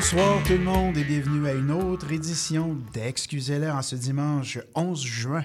Bonsoir tout le monde et bienvenue à une autre édition d'Excusez-la en ce dimanche 11 juin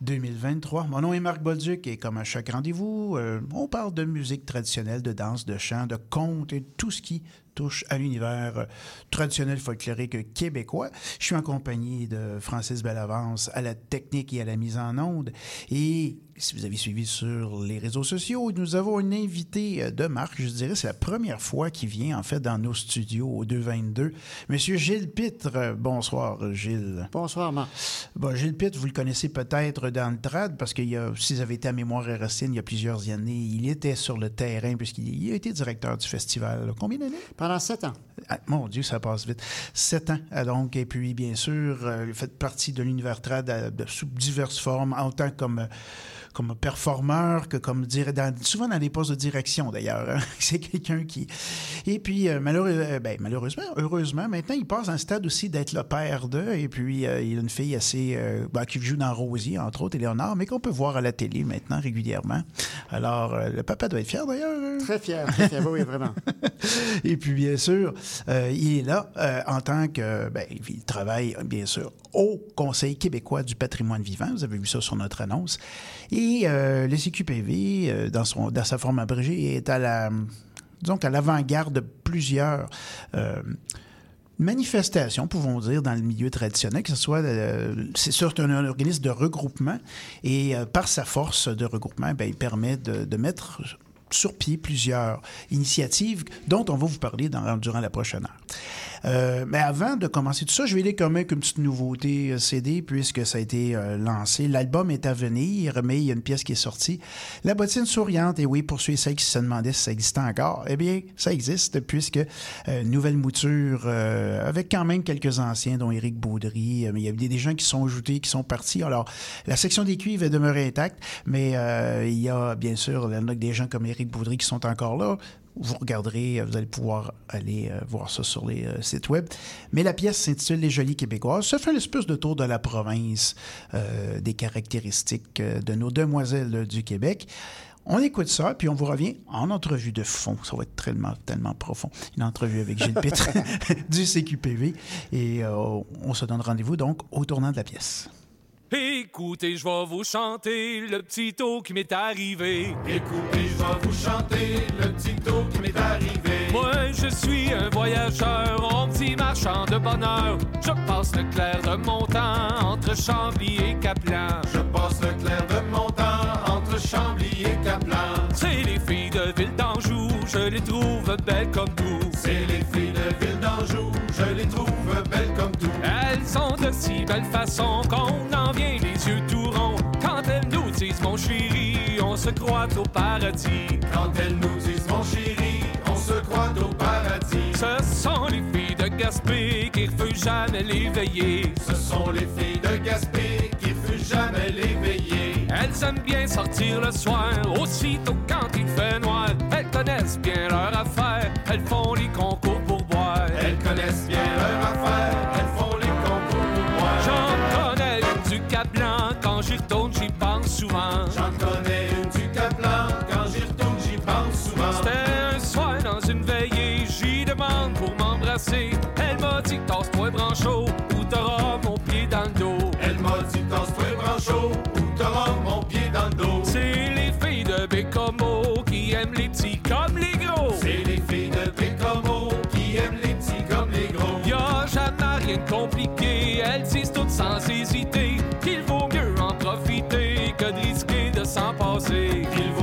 2023. Mon nom est Marc Bolduc et comme à chaque rendez-vous, euh, on parle de musique traditionnelle, de danse, de chant, de contes et tout ce qui touche à l'univers euh, traditionnel folklorique québécois. Je suis en compagnie de Francis Bellavance à la technique et à la mise en onde. Et si vous avez suivi sur les réseaux sociaux, nous avons une invitée euh, de marque, je dirais, c'est la première fois qu'il vient en fait dans nos studios au 222. Monsieur Gilles Pitre. Euh, bonsoir, Gilles. Bonsoir, Marc. Bon, Gilles Pitre, vous le connaissez peut-être dans le trad parce que si vous avez été à Mémoire et Racine il y a plusieurs années, il était sur le terrain puisqu'il a été directeur du festival. Combien d'années? Pendant sept ans. Ah, mon Dieu, ça passe vite. Sept ans, ah, donc. Et puis, bien sûr, euh, fait partie de l'univers trad euh, sous diverses formes, en tant. Euh, comme performeur que comme dire souvent dans les postes de direction d'ailleurs. Hein. C'est quelqu'un qui et puis euh, euh, ben, malheureusement, heureusement maintenant il passe un stade aussi d'être le père de et puis euh, il a une fille assez ben, qui joue dans Rosie entre autres Éléonore mais qu'on peut voir à la télé maintenant régulièrement. Alors le papa doit être fier d'ailleurs. Hein. Très fier, très fier, oui vraiment. et puis bien sûr il est là en tant que ben, il travaille bien sûr au Conseil québécois du patrimoine vivant. Vous avez vu ça sur notre annonce. Et euh, le CQPV, euh, dans, sa forme abrégée, est à la, l'avant-garde de plusieurs euh, manifestations, pouvons dire, dans le milieu traditionnel, que ce soit, c'est surtout un, organisme de regroupement, et par sa force de regroupement, ben, il permet de, mettre sur pied plusieurs initiatives dont on va vous parler durant la prochaine heure. Euh, mais avant de commencer tout ça, je vais aller quand même une petite nouveauté euh, CD puisque ça a été euh, lancé. L'album est à venir, mais il y a une pièce qui est sortie. La bottine souriante, et oui, pour ceux et celles qui se demandaient si ça existait encore, eh bien, ça existe puisque nouvelle mouture avec quand même quelques anciens, dont Éric Baudry, mais il y a des gens qui sont ajoutés, qui sont partis. Alors, la section des cuivres est demeurée intacte, mais il y a bien sûr des gens comme Éric Baudry qui sont encore là vous regarderez, euh, vous allez pouvoir aller euh, voir ça sur les euh, sites web. Mais la pièce s'intitule Les Jolies Québécoises. Ça fait un espèce de tour de la province, des caractéristiques de nos demoiselles du Québec. On écoute ça, puis on vous revient en entrevue de fond. Ça va être tellement, tellement profond. Une entrevue avec Gilles Pitre du CQPV. Et on se donne rendez-vous donc au tournant de la pièce. Écoutez, je vais vous chanter le petit taux qui m'est arrivé. Écoutez, je vais vous chanter le petit taux qui m'est arrivé. Moi, je suis un voyageur, un petit marchand de bonheur. Je passe le clair de mon temps entre Chambly et Caplan. Je passe le clair de mon temps entre Chambly et Caplan. C'est les filles de Ville d'Anjou, je les trouve belles comme tout. C'est les filles de Ville d'Anjou, je les trouve belles comme tout. Elles sont de si belle façon qu'on en vient les yeux tout ronds. Quand elles nous disent mon chéri, on se croit au paradis. Quand elles nous disent mon chéri, on se croit au paradis. Ce sont les filles de Gaspé qui refusent jamais l'éveiller. Ce sont les filles de Gaspé qui refusent jamais l'éveiller. Elles aiment bien sortir le soir, aussitôt quand il fait noir. Elles connaissent bien leur affaire, elles font les concours pour boire. Elles connaissent bien leur affaire, souvent. J'en connais s'en passer. Il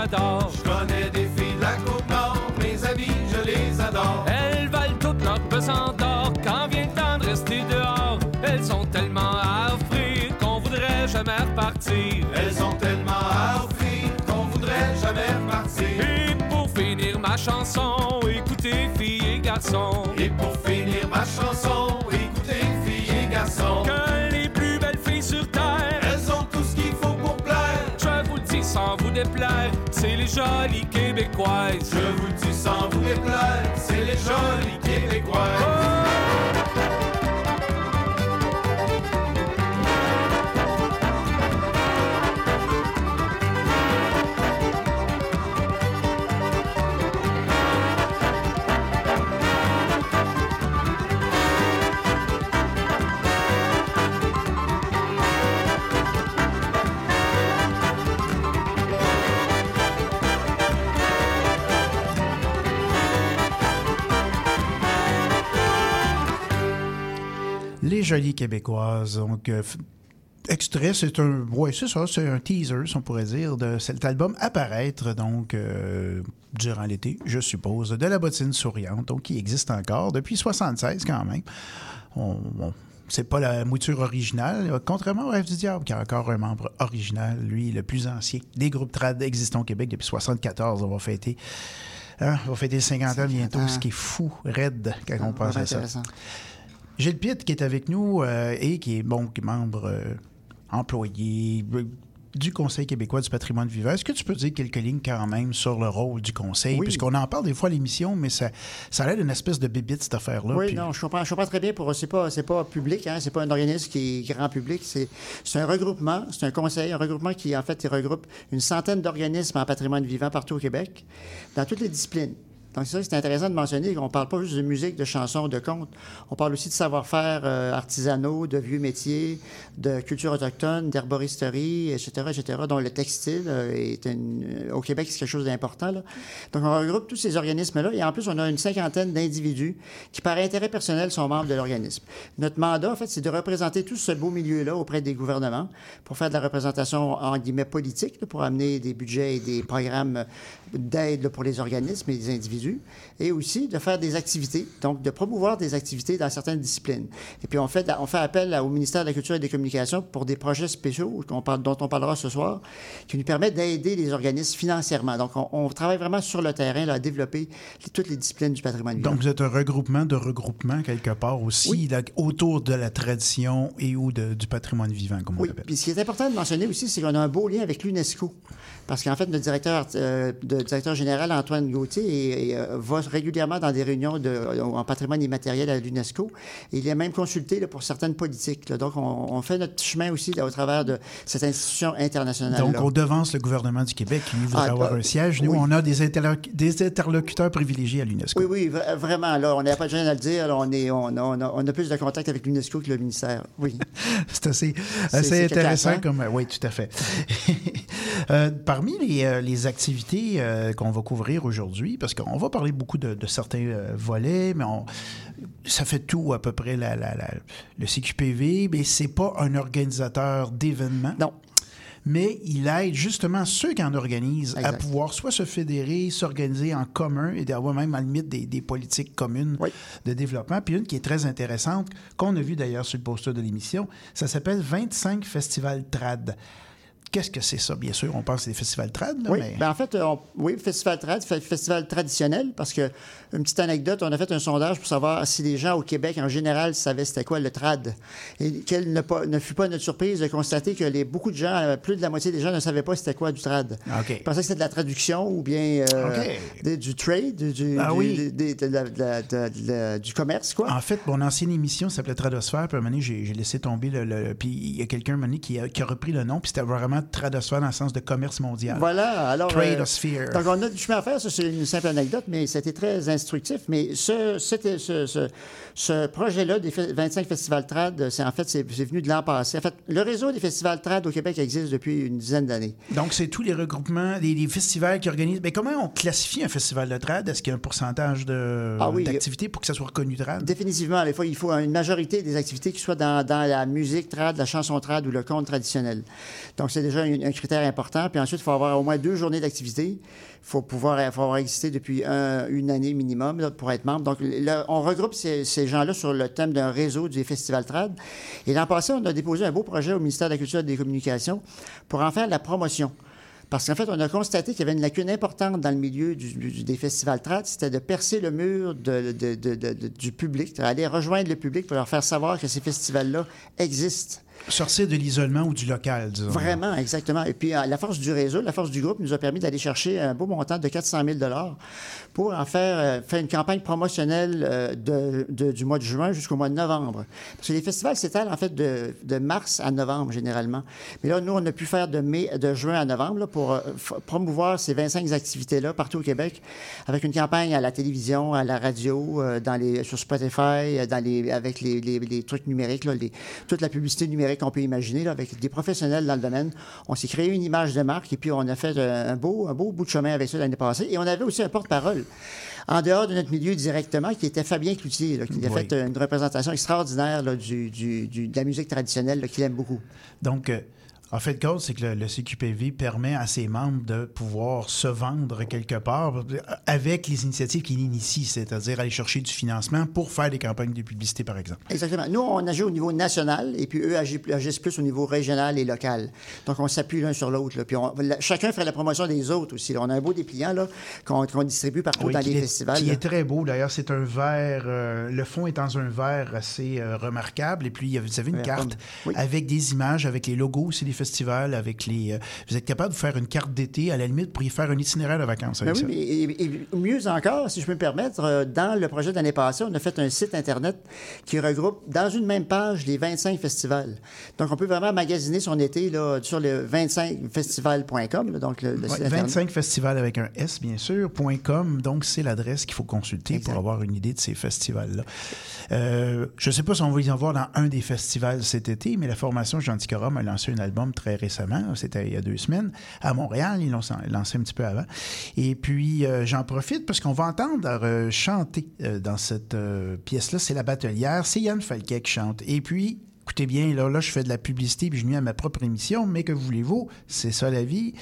Je connais des filles de la côte nord, mes amis, je les adore. Elles valent toute leur pesant d'or quand vient le temps de rester dehors. Elles sont tellement à offrir qu'on voudrait jamais repartir. Elles ont tellement à offrir qu'on voudrait jamais repartir. Et pour finir ma chanson, écoutez filles et garçons. Et pour finir ma chanson, écoutez filles et garçons. Que les sans vous déplaire, c'est les jolies québécoises. Je vous dis sans vous déplaire, c'est les jolies québécoises. Les Jolies Québécoises. Donc, euh, extrait, c'est un. Ouais, c'est ça, c'est un teaser, si on pourrait dire, de cet album apparaître, donc, euh, durant l'été, je suppose, de la bottine souriante, donc, qui existe encore depuis 76 quand même. On- on- c'est pas la mouture originale, contrairement au Rêve du Diable, qui a encore un membre original, lui, le plus ancien des groupes trad existants au Québec depuis 74. On va fêter. hein, on va fêter 50 ans bientôt, ce qui est fou, raide, quand on pense Vraiment à ça. Gilles Pitt qui est avec nous euh, et qui est bon qui est membre euh, employé euh, du Conseil québécois du patrimoine vivant. Est-ce que tu peux dire quelques lignes quand même sur le rôle du Conseil? Oui. Puisqu'on en parle des fois à l'émission, mais ça, ça a l'air d'une espèce de bébite, cette affaire-là. Oui, puis- non, je comprends, je comprends très bien. Pour c'est pas, c'est pas public, hein, c'est pas un organisme qui est grand public. C'est, c'est un regroupement, c'est un conseil, un regroupement qui en fait regroupe une centaine d'organismes en patrimoine vivant partout au Québec, dans toutes les disciplines. Donc c'est ça c'est intéressant de mentionner qu'on ne parle pas juste de musique, de chansons, de contes. On parle aussi de savoir-faire euh, artisanaux, de vieux métiers, de culture autochtone, d'herboristerie, etc., etc., dont le textile euh, est une- au Québec, c'est quelque chose d'important. là. Donc on regroupe tous ces organismes-là et en plus on a une cinquantaine d'individus qui, par intérêt personnel, sont membres de l'organisme. Notre mandat, en fait, c'est de représenter tout ce beau milieu-là auprès des gouvernements pour faire de la représentation, en guillemets, politique, pour amener des budgets et des programmes d'aide pour les organismes et les individus, et aussi de faire des activités, donc de promouvoir des activités dans certaines disciplines. Et puis, on fait, on fait appel au ministère de la Culture et des Communications pour des projets spéciaux parle, dont on parlera ce soir, qui nous permettent d'aider les organismes financièrement. Donc, on, on travaille vraiment sur le terrain là, à développer toutes les disciplines du patrimoine vivant. Donc, vous êtes un regroupement de regroupements quelque part aussi, Oui. là, autour de la tradition et ou de- du patrimoine vivant, comme on Oui, l'appelle. puis ce qui est important de mentionner aussi, c'est qu'on a un beau lien avec l'UNESCO. Parce qu'en fait, notre directeur, euh, de- directeur général, Antoine Gauthier, est- est, euh, va régulièrement dans des réunions de, en patrimoine immatériel à l'UNESCO. Il est même consulté là, pour certaines politiques. là. Donc, on, on fait notre chemin aussi là, au travers de cette institution internationale. Donc, on devance le gouvernement du Québec qui voudrait Ah, avoir bah, un siège. Nous, oui. on a des, interloc- des interlocuteurs privilégiés à l'UNESCO. Oui, oui, vra- vraiment. Là, on n'a pas de gêne à le dire. on, est, on, a, on a- on a plus de contact avec l'UNESCO que le ministère. Oui. C'est assez, intéressant comme. Oui, tout à fait. Euh, parmi les, euh, les activités euh, qu'on va couvrir aujourd'hui, parce qu'on va parler beaucoup de, de certains euh, volets, mais on- ça fait tout à peu près la, la- la- le CQPV, mais c'est pas un organisateur d'événements. Non. Mais il aide justement ceux qui en organisent à pouvoir soit se fédérer, s'organiser en commun et d'avoir même à la limite des, des politiques communes Oui. de développement. Puis une qui est très intéressante, qu'on a vu d'ailleurs sur le poster de l'émission, ça s'appelle 25 Festivals Trad. Qu'est-ce que c'est ça? Bien sûr, on pense que c'est des festivals trad, là, Oui, mais... ben en fait, on- oui, festival trad, fe- festival traditionnel, parce que une petite anecdote, on a fait un sondage pour savoir si les gens au Québec en général savaient c'était quoi le trad, et quelle ne, pas- ne fut pas notre surprise de constater que les, beaucoup de gens, euh, plus de la moitié des gens ne savaient pas c'était quoi du trad. OK. Ils pensaient que c'était de la traduction ou bien euh, des- du trade, du, du- du- oui. des- des- de la- de la- de- de la- du commerce, quoi. En fait, mon ancienne émission s'appelait Tradosphère, puis à un moment donné, j'ai j'ai laissé tomber le... le- puis il y a quelqu'un, un moment donné, qui a, qui a repris le nom, puis c'était vraiment Tradosphère dans le sens de commerce mondial. Voilà, alors. Tradosphere. donc, on a du chemin à faire, ça, c'est une simple anecdote, mais c'était très instructif. Mais ce, c'était- ce, ce, ce projet-là des fe- 25 festivals trad, c'est en fait, c'est c'est venu de l'an passé. En fait, le réseau des festivals trad au Québec existe depuis une dizaine d'années. Donc, c'est tous les regroupements, les, les festivals qui organisent. Mais comment on classifie un festival de trad? Est-ce qu'il y a un pourcentage de- Ah oui. d'activité pour que ça soit reconnu trad? Définitivement, des fois, il faut une majorité des activités qui soient dans, dans la musique trad, la chanson trad ou le conte traditionnel. Donc, c'est déjà un, critère important. Puis ensuite, il faut avoir au moins deux journées d'activité. Il faut pouvoir faut avoir existé depuis un- une année minimum pour être membre. Donc, on regroupe ces, gens-là sur le thème d'un réseau du Festival Trad. Et l'an passé, on a déposé un beau projet au ministère de la Culture et des Communications pour en faire la promotion. Parce qu'en fait, on a constaté qu'il y avait une lacune importante dans le milieu des festivals trad, c'était de percer le mur de- de- de- du public, d'aller rejoindre le public pour leur faire savoir que ces festivals-là existent. Sortir de l'isolement ou du local, disons. Vraiment, exactement. Et puis, euh, la force du réseau, la force du groupe nous a permis d'aller chercher un beau montant de 400 000 pour en faire, euh, faire une campagne promotionnelle euh, du mois de juin jusqu'au mois de novembre. Parce que les festivals s'étalent en fait de, mars à novembre généralement. Mais là, nous, on a pu faire de mai, de juin à novembre pour promouvoir ces 25 activités-là partout au Québec avec une campagne à la télévision, à la radio, dans les, sur Spotify, dans avec les, trucs numériques, les- toute la publicité numérique qu'on peut imaginer, là, avec des professionnels dans le domaine. On s'est créé une image de marque et puis on a fait euh, un beau, un beau bout de chemin avec ça l'année passée. Et on avait aussi un porte-parole en dehors de notre milieu directement, qui était Fabien Cloutier, là, qui a Oui. fait une représentation extraordinaire là, du, du- du- de la musique traditionnelle qu'il aime beaucoup. Donc, euh, en fait, le cause, c'est que le, le CQPV permet à ses membres de pouvoir se vendre quelque part avec les initiatives qu'il initie, c'est-à-dire aller chercher du financement pour faire des campagnes de publicité, par exemple. Exactement. Nous, on agit au niveau national et puis eux agissent, plus au niveau régional et local. Donc, on s'appuie l'un sur l'autre. Puis, on- la- chacun fait la promotion des autres aussi. là. On a un beau dépliant là, qu'on qu'on distribue partout Oui, dans les est, festivals. qui là. est très beau. D'ailleurs, c'est un verre. euh, le fond est dans un verre assez euh, remarquable. Et puis, vous avez une carte. Oui. avec des images, avec les logos aussi des festivals, avec les. euh, vous êtes capable de faire une carte d'été, à la limite, pour y faire un itinéraire de vacances Ben avec oui, ça? mais- et, et mieux encore, si je peux me permettre, euh, dans le projet de l'année passée, on a fait un site Internet qui regroupe dans une même page les 25 festivals. Donc, on peut vraiment magasiner son été là, sur le 25festivals.com, là, donc le, le Ouais, site Internet. 25 festivals avec un S, bien sûr, .com. Donc, c'est l'adresse qu'il faut consulter Exact. pour avoir une idée de ces festivals-là. Euh, je ne sais pas si on va y en voir dans un des festivals cet été, mais la formation Gentilcorum a lancé un album très récemment. C'était il y a deux semaines. À Montréal, ils l'ont lancé un petit peu avant. Et puis, euh, j'en profite parce qu'on va entendre euh, chanter euh, dans cette pièce-là. C'est La Batelière. C'est Yann Falquet qui chante. Et puis, Écoutez bien, là, là, je fais de la publicité puis je nuis à ma propre émission, mais que voulez-vous? C'est ça la vie.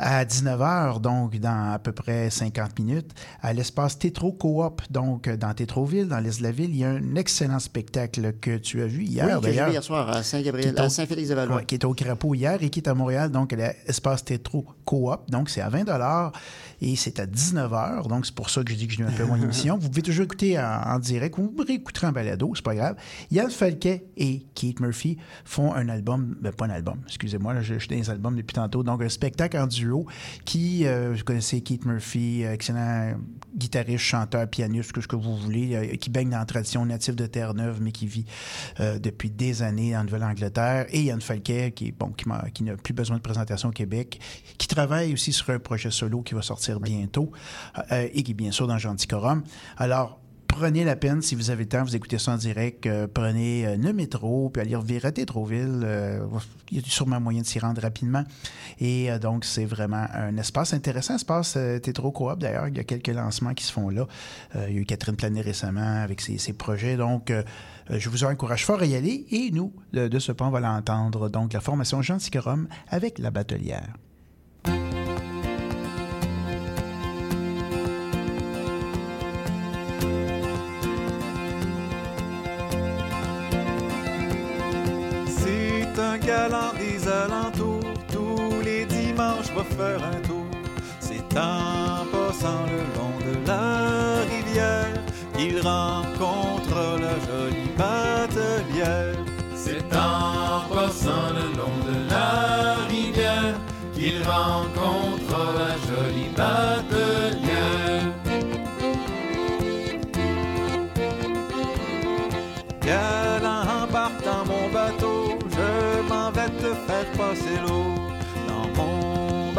À 19h, donc dans à peu près 50 minutes, à l'espace Tétro Coop, donc dans Tétroville, dans l'Est de la ville, il y a un excellent spectacle que tu as vu hier, Oui, vu d'ailleurs. hier soir à Saint-Gabriel, à Saint-Félix-de-Valois. Ouais, qui est au Crapaud hier et qui est à Montréal, donc à l'espace Tétro Coop. Donc, c'est à 20 et c'est à 19h. Donc, c'est pour ça que je dis que je nuis un peu mon émission. Vous pouvez toujours écouter en, en direct ou vous réécouterez en balado, c'est pas grave. Yann Falquet et Keith Murphy font un album, ben, pas un album, excusez-moi, là, je, je suis dans les albums depuis tantôt. Donc, un spectacle en duo qui, euh, vous connaissez Keith Murphy, euh, excellent guitariste, chanteur, pianiste, que ce que vous voulez, euh, qui baigne dans la tradition native de Terre-Neuve, mais qui vit depuis des années en Nouvelle-Angleterre. Et Yann Falquet, qui, qui, n'a plus besoin de présentation au Québec, qui travaille aussi sur un projet solo qui va sortir bientôt et qui est bien sûr dans Gentilcorum. Alors, prenez la peine, si vous avez le temps, vous écoutez ça en direct, euh, prenez euh, le métro, puis allez revirer à Tétroville. euh, il y a sûrement moyen de s'y rendre rapidement. Et donc, c'est vraiment un espace intéressant, espace Tétro Coop d'ailleurs. Il y a quelques lancements qui se font là. Il y a eu Catherine Planet récemment avec ses, ses projets. Donc, je vous encourage fort à y aller. Et nous, de, ce point, on va l'entendre. Donc, la formation Gentilcorum avec la batelière. Tous les dimanches va faire un tour. C'est en passant le long de la rivière qu'il rencontre la jolie batelière. C'est en passant le long de la rivière qu'il rencontre la jolie batelière.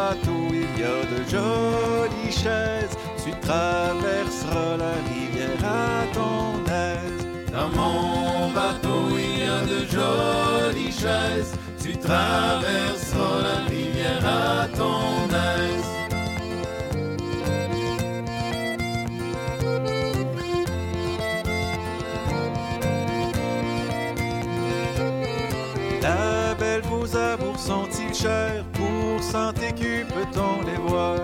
Bateau, il y a de jolies chaises, tu traverseras la rivière à ton aise. Dans mon bateau, il y a de jolies chaises, tu traverseras la rivière à ton aise. Sans écu, peut-on les voir?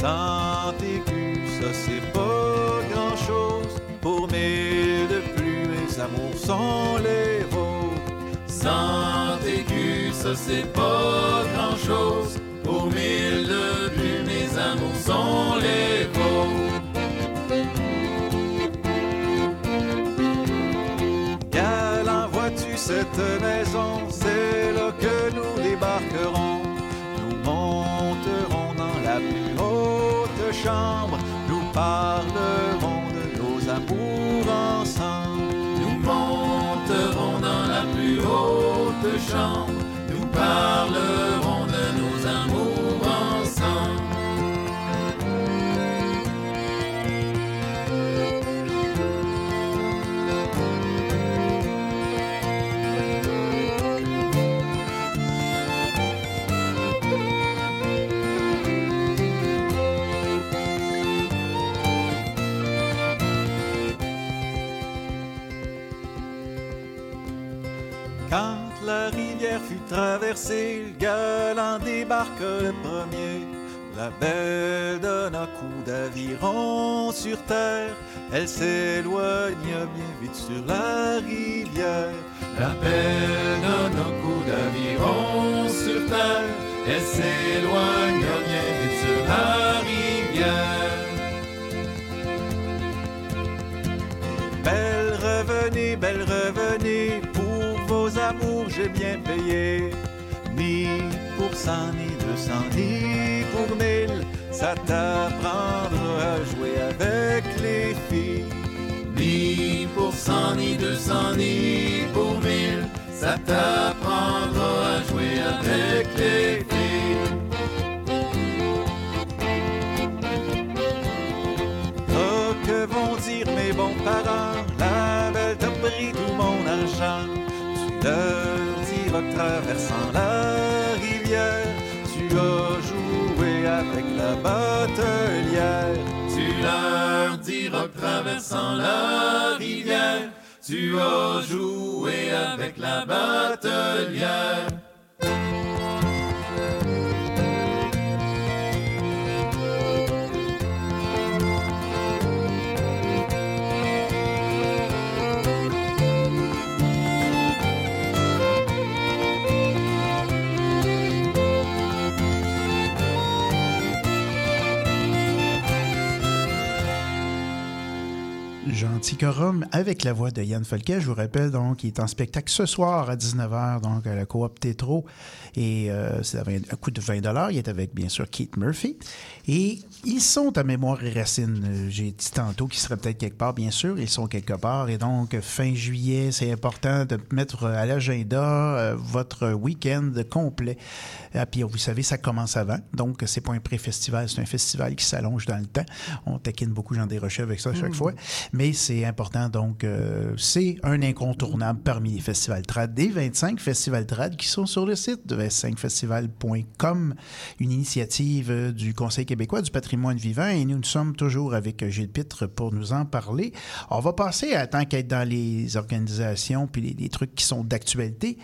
Sans écu, ça c'est pas grand-chose. Pour mille de plus, mes amours sont les vôtres. Sans écu, ça c'est pas grand chose. Pour mille de plus, mes amours sont les vôtres. Cette maison? C'est là que nous le galant débarque le premier. La belle donne un coup d'aviron sur terre. Elle s'éloigna bien vite sur la rivière. La belle donne un coup d'aviron sur terre. Elle s'éloigne bien vite sur la rivière. Belle revenez, belle revenez, pour vos amours j'ai bien payé. Ni pour cent, ni deux cents, ni pour mille, ça t'apprendra à jouer avec les filles. Ni pour cent, ni deux cents, ni pour mille. Ça t'apprendra à jouer avec les filles. Oh, que vont dire mes bons parents? La belle t'a pris tout mon argent. Tu leur diras traversant la tu as joué avec la batelière. Tu leur diras que traversant la rivière, tu as joué avec la batelière. Gentil Corum avec la voix de Yann Folquet. Je vous rappelle donc, il est en spectacle ce soir à 19h, donc à la Coop Tétro. Et euh, c'est à 20 un coût de 20 Il est avec, bien sûr, Keith Murphy. Et ils sont à mémoire et racines. Euh, J'ai dit tantôt qu'ils seraient peut-être quelque part, bien sûr. Ils sont quelque part. Et donc, fin juillet, c'est important de mettre à l'agenda euh, votre week-end complet. Ah, puis, vous savez, ça commence avant. Donc, c'est pas un pré-festival, c'est un festival qui s'allonge dans le temps. On taquine beaucoup Jean Desrochers avec ça à chaque fois. Mais c'est important. Donc, euh, c'est un incontournable parmi les festivals trad. Des 25 festivals trad qui sont sur le site de 25festival.com, une initiative euh, du Conseil québécois du patrimoine vivant. Et nous, nous sommes toujours avec Gilles Pitre pour nous en parler. On va passer à tant qu'être dans les organisations puis les, les trucs qui sont d'actualité.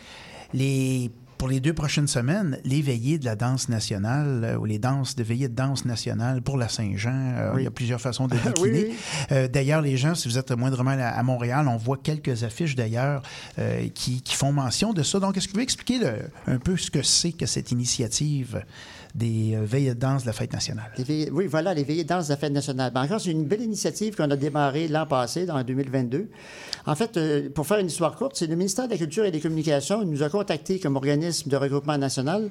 Les pour les deux prochaines semaines, les veillées de la danse nationale euh, ou les danses de veillées de danse nationale pour la Saint-Jean. euh, Oui. Il y a plusieurs façons de décliner. Oui, oui. Euh, d'ailleurs, les gens, si vous êtes moindrement à, à Montréal, on voit quelques affiches d'ailleurs euh, qui, qui font mention de ça. Donc, est-ce que vous pouvez expliquer le- un peu ce que c'est que cette initiative? Des euh, veillées de danse de la fête nationale? Oui, voilà, les veillées de danse de la fête nationale. Ben, encore, c'est une belle initiative qu'on a démarrée l'an passé, dans 2022. En fait, euh, pour faire une histoire courte, c'est le ministère de la Culture et des Communications nous a contactés comme organisme de regroupement national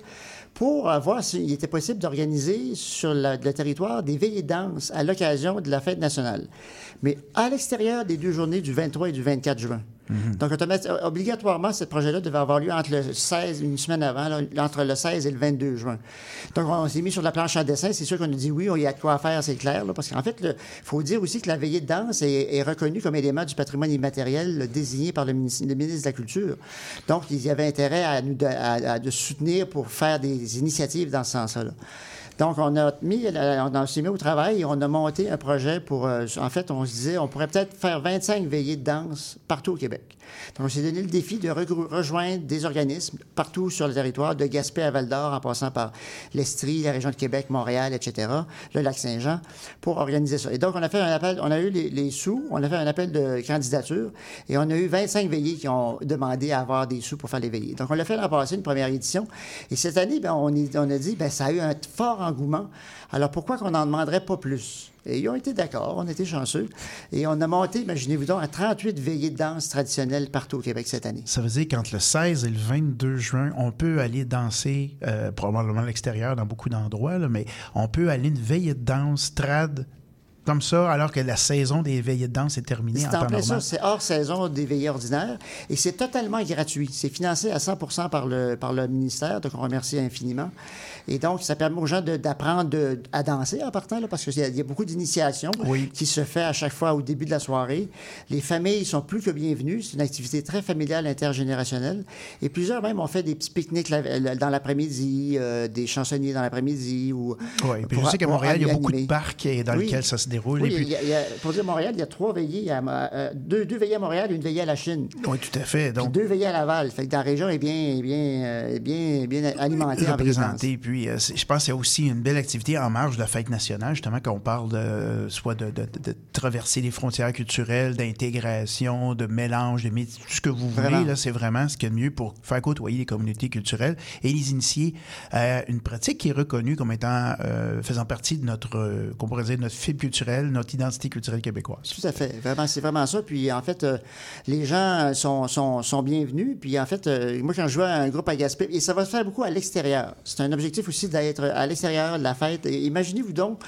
pour voir s'il était possible d'organiser sur le territoire des veillées de danse à l'occasion de la fête nationale. Mais à l'extérieur des deux journées du 23 et du 24 juin. Donc, automati- obligatoirement, ce projet-là devait avoir lieu entre le 16, une semaine avant, entre le 16 et le 22 juin. Donc, on s'est mis sur la planche à dessin. C'est sûr qu'on a dit oui, il y a de quoi faire, c'est clair. parce qu'en fait, il faut dire aussi que la veillée de danse est, reconnue comme élément du patrimoine immatériel désigné par le ministre, de la Culture. Donc, il y avait intérêt à nous de soutenir pour faire des initiatives dans ce sens-là. Donc, on a mis, on a- s'est mis au travail et on a monté un projet pour. euh, en fait, on se disait, on pourrait peut-être faire 25 veillées de danse partout au Québec. Donc, on s'est donné le défi de rejoindre des organismes partout sur le territoire, de Gaspé à Val-d'Or, en passant par l'Estrie, la région de Québec, Montréal, etc., le lac Saint-Jean, pour organiser ça. Et donc, on a fait un appel, on a eu les, sous, on a fait un appel de candidature, et on a eu 25 veillées qui ont demandé à avoir des sous pour faire les veillées. Donc, on l'a fait l'an passé, une première édition. Et cette année, ben, on, a dit, ben, ça a eu un fort engouement. Alors, pourquoi qu'on n'en demanderait pas plus? Et ils ont été d'accord, on était chanceux. Et on a monté, imaginez-vous donc, à 38 veillées de danse traditionnelles partout au Québec cette année. Ça veut dire qu'entre le 16 et le 22 juin, on peut aller danser, euh, probablement à l'extérieur dans beaucoup d'endroits, mais on peut aller une veillée de danse trad comme ça, alors que la saison des veillées de danse est terminée en C'est en temps normal. c'est hors saison des veillées ordinaires et c'est totalement gratuit. C'est financé à 100 par le, par le ministère, donc on remercie infiniment. Et donc, ça permet aux gens d'apprendre à danser en partant, là, parce qu'il y, a- il y a beaucoup d'initiation Oui. qui se fait à chaque fois au début de la soirée. Les familles sont plus que bienvenues. C'est une activité très familiale, intergénérationnelle. Et plusieurs même ont fait des petits pique-niques dans l'après-midi, euh, des chansonniers dans l'après-midi. ou Oui, puis pour- je sais qu'à Montréal, il y a beaucoup de parcs dans Oui. lesquels ça se déroule. Oui, et puis, il y a- il y a- pour dire Montréal, il y a trois veillées, à, euh, deux, deux veillées à Montréal et une veillée à la Chine. oui, tout à fait. Puis Donc, deux veillées à Laval. Fait que dans la région est bien, bien, euh, bien, bien alimentée en veillées de danse. représenté. Puis, euh, je pense qu'il y a aussi une belle activité en marge de la fête nationale, justement, quand on parle de, soit de, de- de traverser les frontières culturelles, d'intégration, de mélange, de tout ce que vous voulez. Là, c'est vraiment ce qu'il y a de mieux pour faire côtoyer les communautés culturelles et les initier à une pratique qui est reconnue comme étant euh, faisant partie de notre, euh, qu'on pourrait dire, notre fibre culturelle, notre identité culturelle québécoise. Tout à fait. Vraiment, c'est vraiment ça. Puis, en fait, euh, les gens sont, sont, sont bienvenus. Puis, en fait, euh, moi, quand je jouais à un groupe à Gaspé, et ça va se faire beaucoup à l'extérieur. C'est un objectif aussi d'être à l'extérieur de la fête. Imaginez-vous donc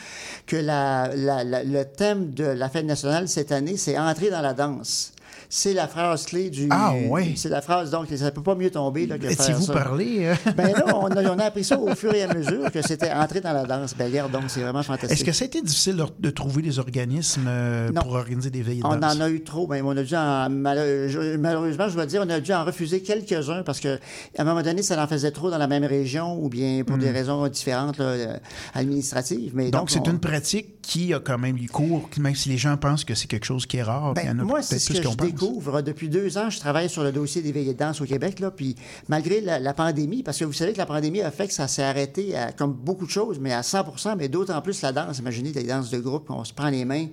que le thème de la fête nationale cette année, c'est entrer dans la danse. C'est la phrase clé du. Ah, ouais. C'est la phrase, donc, ça peut pas mieux tomber. Là, que faire Étiez-vous ça. parlé? euh? Ben là, on a, on a appris ça au fur et à mesure que c'était entrer dans la danse. Regarde, donc, c'est vraiment fantastique. Est-ce que ça a été difficile de, trouver des organismes euh, pour organiser des veillées de On danse? en a eu trop. Ben, on a dû en- malheureusement, je- dois dire, on a dû en refuser quelques-uns parce que à un moment donné, ça en faisait trop dans la même région ou bien pour des raisons différentes là, euh, administratives. Mais Hmm. Donc, c'est on- une pratique qui a quand même eu cours, même si les gens pensent que c'est quelque chose qui est rare. Ben, il y en a moi, c'est ce que je pense. découvre. Depuis deux ans, je travaille sur le dossier des veillées de danse au Québec. Là, puis malgré la, la pandémie, parce que vous savez que la pandémie a fait que ça s'est arrêté à, comme beaucoup de choses, mais à 100 mais d'autant plus la danse. Imaginez des danses de groupe, on se prend les mains,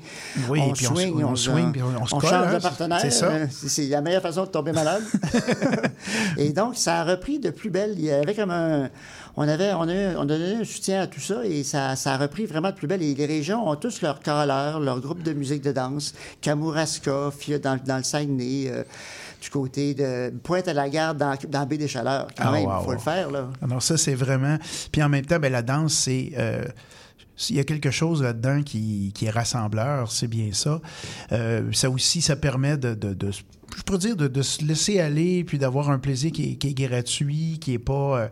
Oui, on puis on se- swing, on swing, on- on se colle, change hein, de partenaire. c'est ça. Euh, C'est c'est la meilleure façon de tomber malade. et donc, ça a repris de plus belle. Il y avait comme un... On, avait, on, a, eu- on un soutien à tout ça et ça, ça a repris vraiment de plus belle. Et les régions ont tous leur choreur, leur groupe de musique de danse. Kamouraska, dans, dans le Saguenay, euh, du côté de Pointe-à-la-Garde, dans, dans Baie des Chaleurs. Quand Ah, même, il wow, faut wow. le faire, là. Alors ça, c'est vraiment... Puis en même temps, ben, la danse, c'est... euh, il y a quelque chose là-dedans qui, qui est rassembleur, c'est bien ça. Euh, ça aussi, ça permet de, de- de- je pourrais dire, de, de se laisser aller, puis d'avoir un plaisir qui est, qui est gratuit, qui est pas... euh,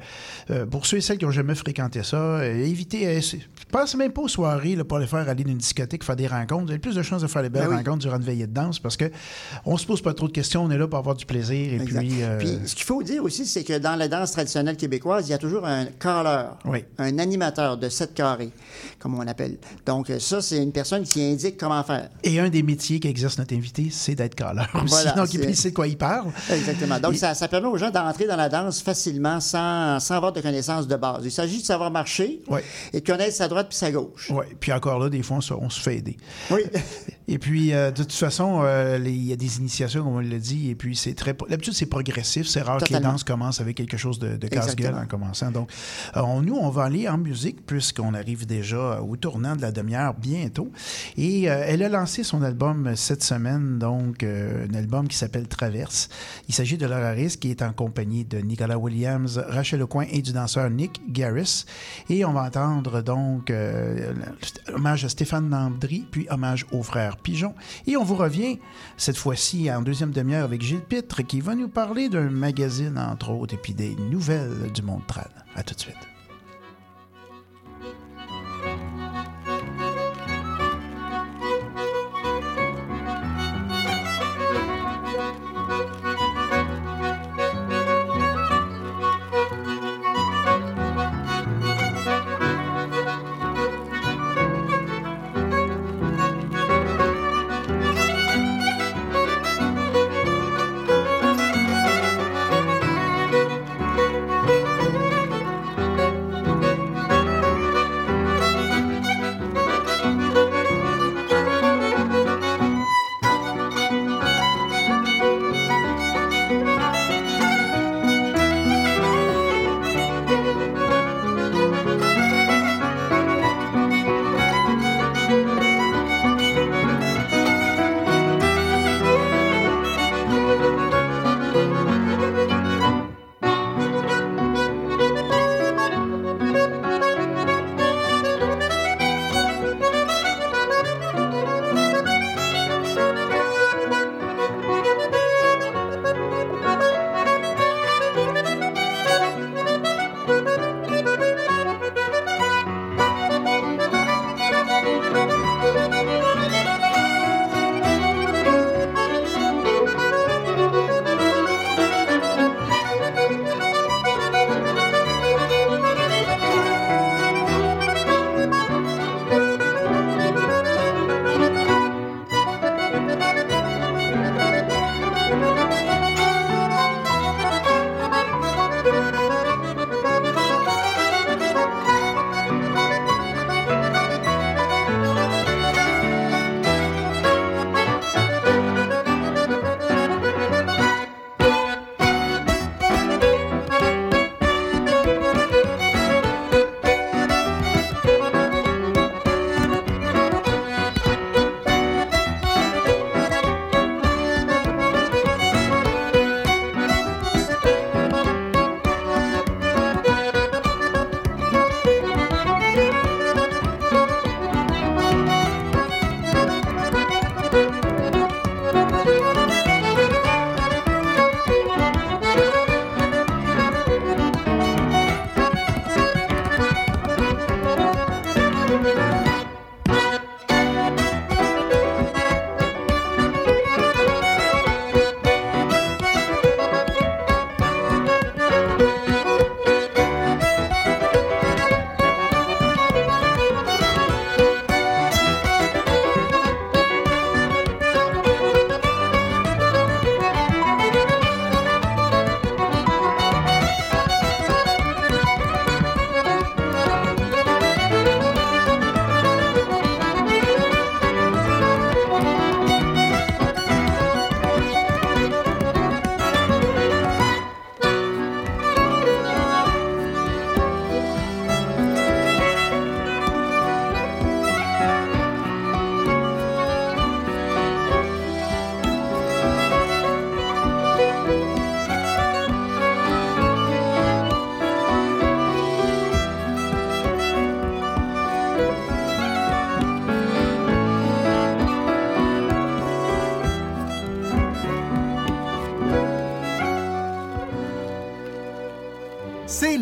euh, pour ceux et celles qui n'ont jamais fréquenté ça, euh, évitez... euh, c'est- Pensez même pas aux soirées là, pour aller faire aller dans une discothèque, faire des rencontres. Vous avez plus de chances de faire des belles Ben oui. rencontres durant une veillée de danse parce que on se pose pas trop de questions, on est là pour avoir du plaisir. Et Exact. puis... euh, Puis, ce qu'il faut dire aussi, c'est que dans la danse traditionnelle québécoise, il y a toujours un caller, Oui. un animateur de sept carrés, comme on appelle. Donc, ça, c'est une personne qui indique comment faire. Et un des métiers qu'exerce notre invité, c'est d'être aussi. Voilà, Donc, il sait de quoi il parle. Exactement. Donc, ça, ça permet aux gens d'entrer dans la danse facilement sans, sans avoir de connaissances de base. Il s'agit de savoir marcher et de connaître sa droite puis sa gauche. Oui, puis encore là, des fois, on se, on se fait aider. Oui. Et puis, euh, de toute façon, euh, il y a des initiations, comme on l'a dit, et puis c'est très... D'habitude, c'est progressif. C'est rare que les danses commencent avec quelque chose de, de casse-gueule en commençant. Donc, euh, on- nous, on va aller en musique, puisqu'on arrive déjà au tournant de la demi-heure bientôt. Et euh, elle a lancé son album cette semaine, donc un album qui s'appelle Traverse. Il s'agit de Laura Harris, qui est en compagnie de Nicolas Williams, Rachel Lecoin et du danseur Nick Garris. Et on va entendre donc hommage à Stéphane Landry, puis hommage au Pigeon. Et on vous revient cette fois-ci en deuxième demi-heure avec Gilles Pitre, qui va nous parler d'un magazine, entre autres, et puis des nouvelles du monde trad. À tout de suite.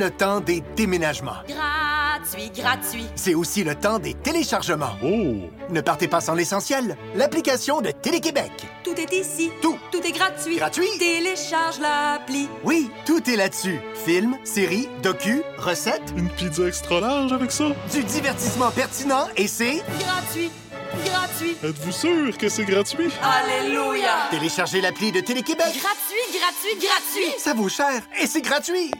Le temps des déménagements. Gratuit, gratuit. C'est aussi le temps des téléchargements. Oh! Ne partez pas sans l'essentiel. L'application de Télé-Québec. Tout est ici. Tout. Tout est gratuit. Gratuit. Télécharge l'appli. Oui, tout est là-dessus. Films, séries, docu, recettes, Une pizza extra large avec ça? du divertissement pertinent et c'est... Gratuit. Gratuit. Êtes-vous sûr que c'est gratuit? Alléluia. Téléchargez l'appli de Télé-Québec. Gratuit, gratuit, gratuit. Ça vaut cher et c'est gratuit.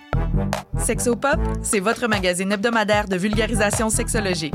Sexopop, c'est votre magazine hebdomadaire de vulgarisation sexologique.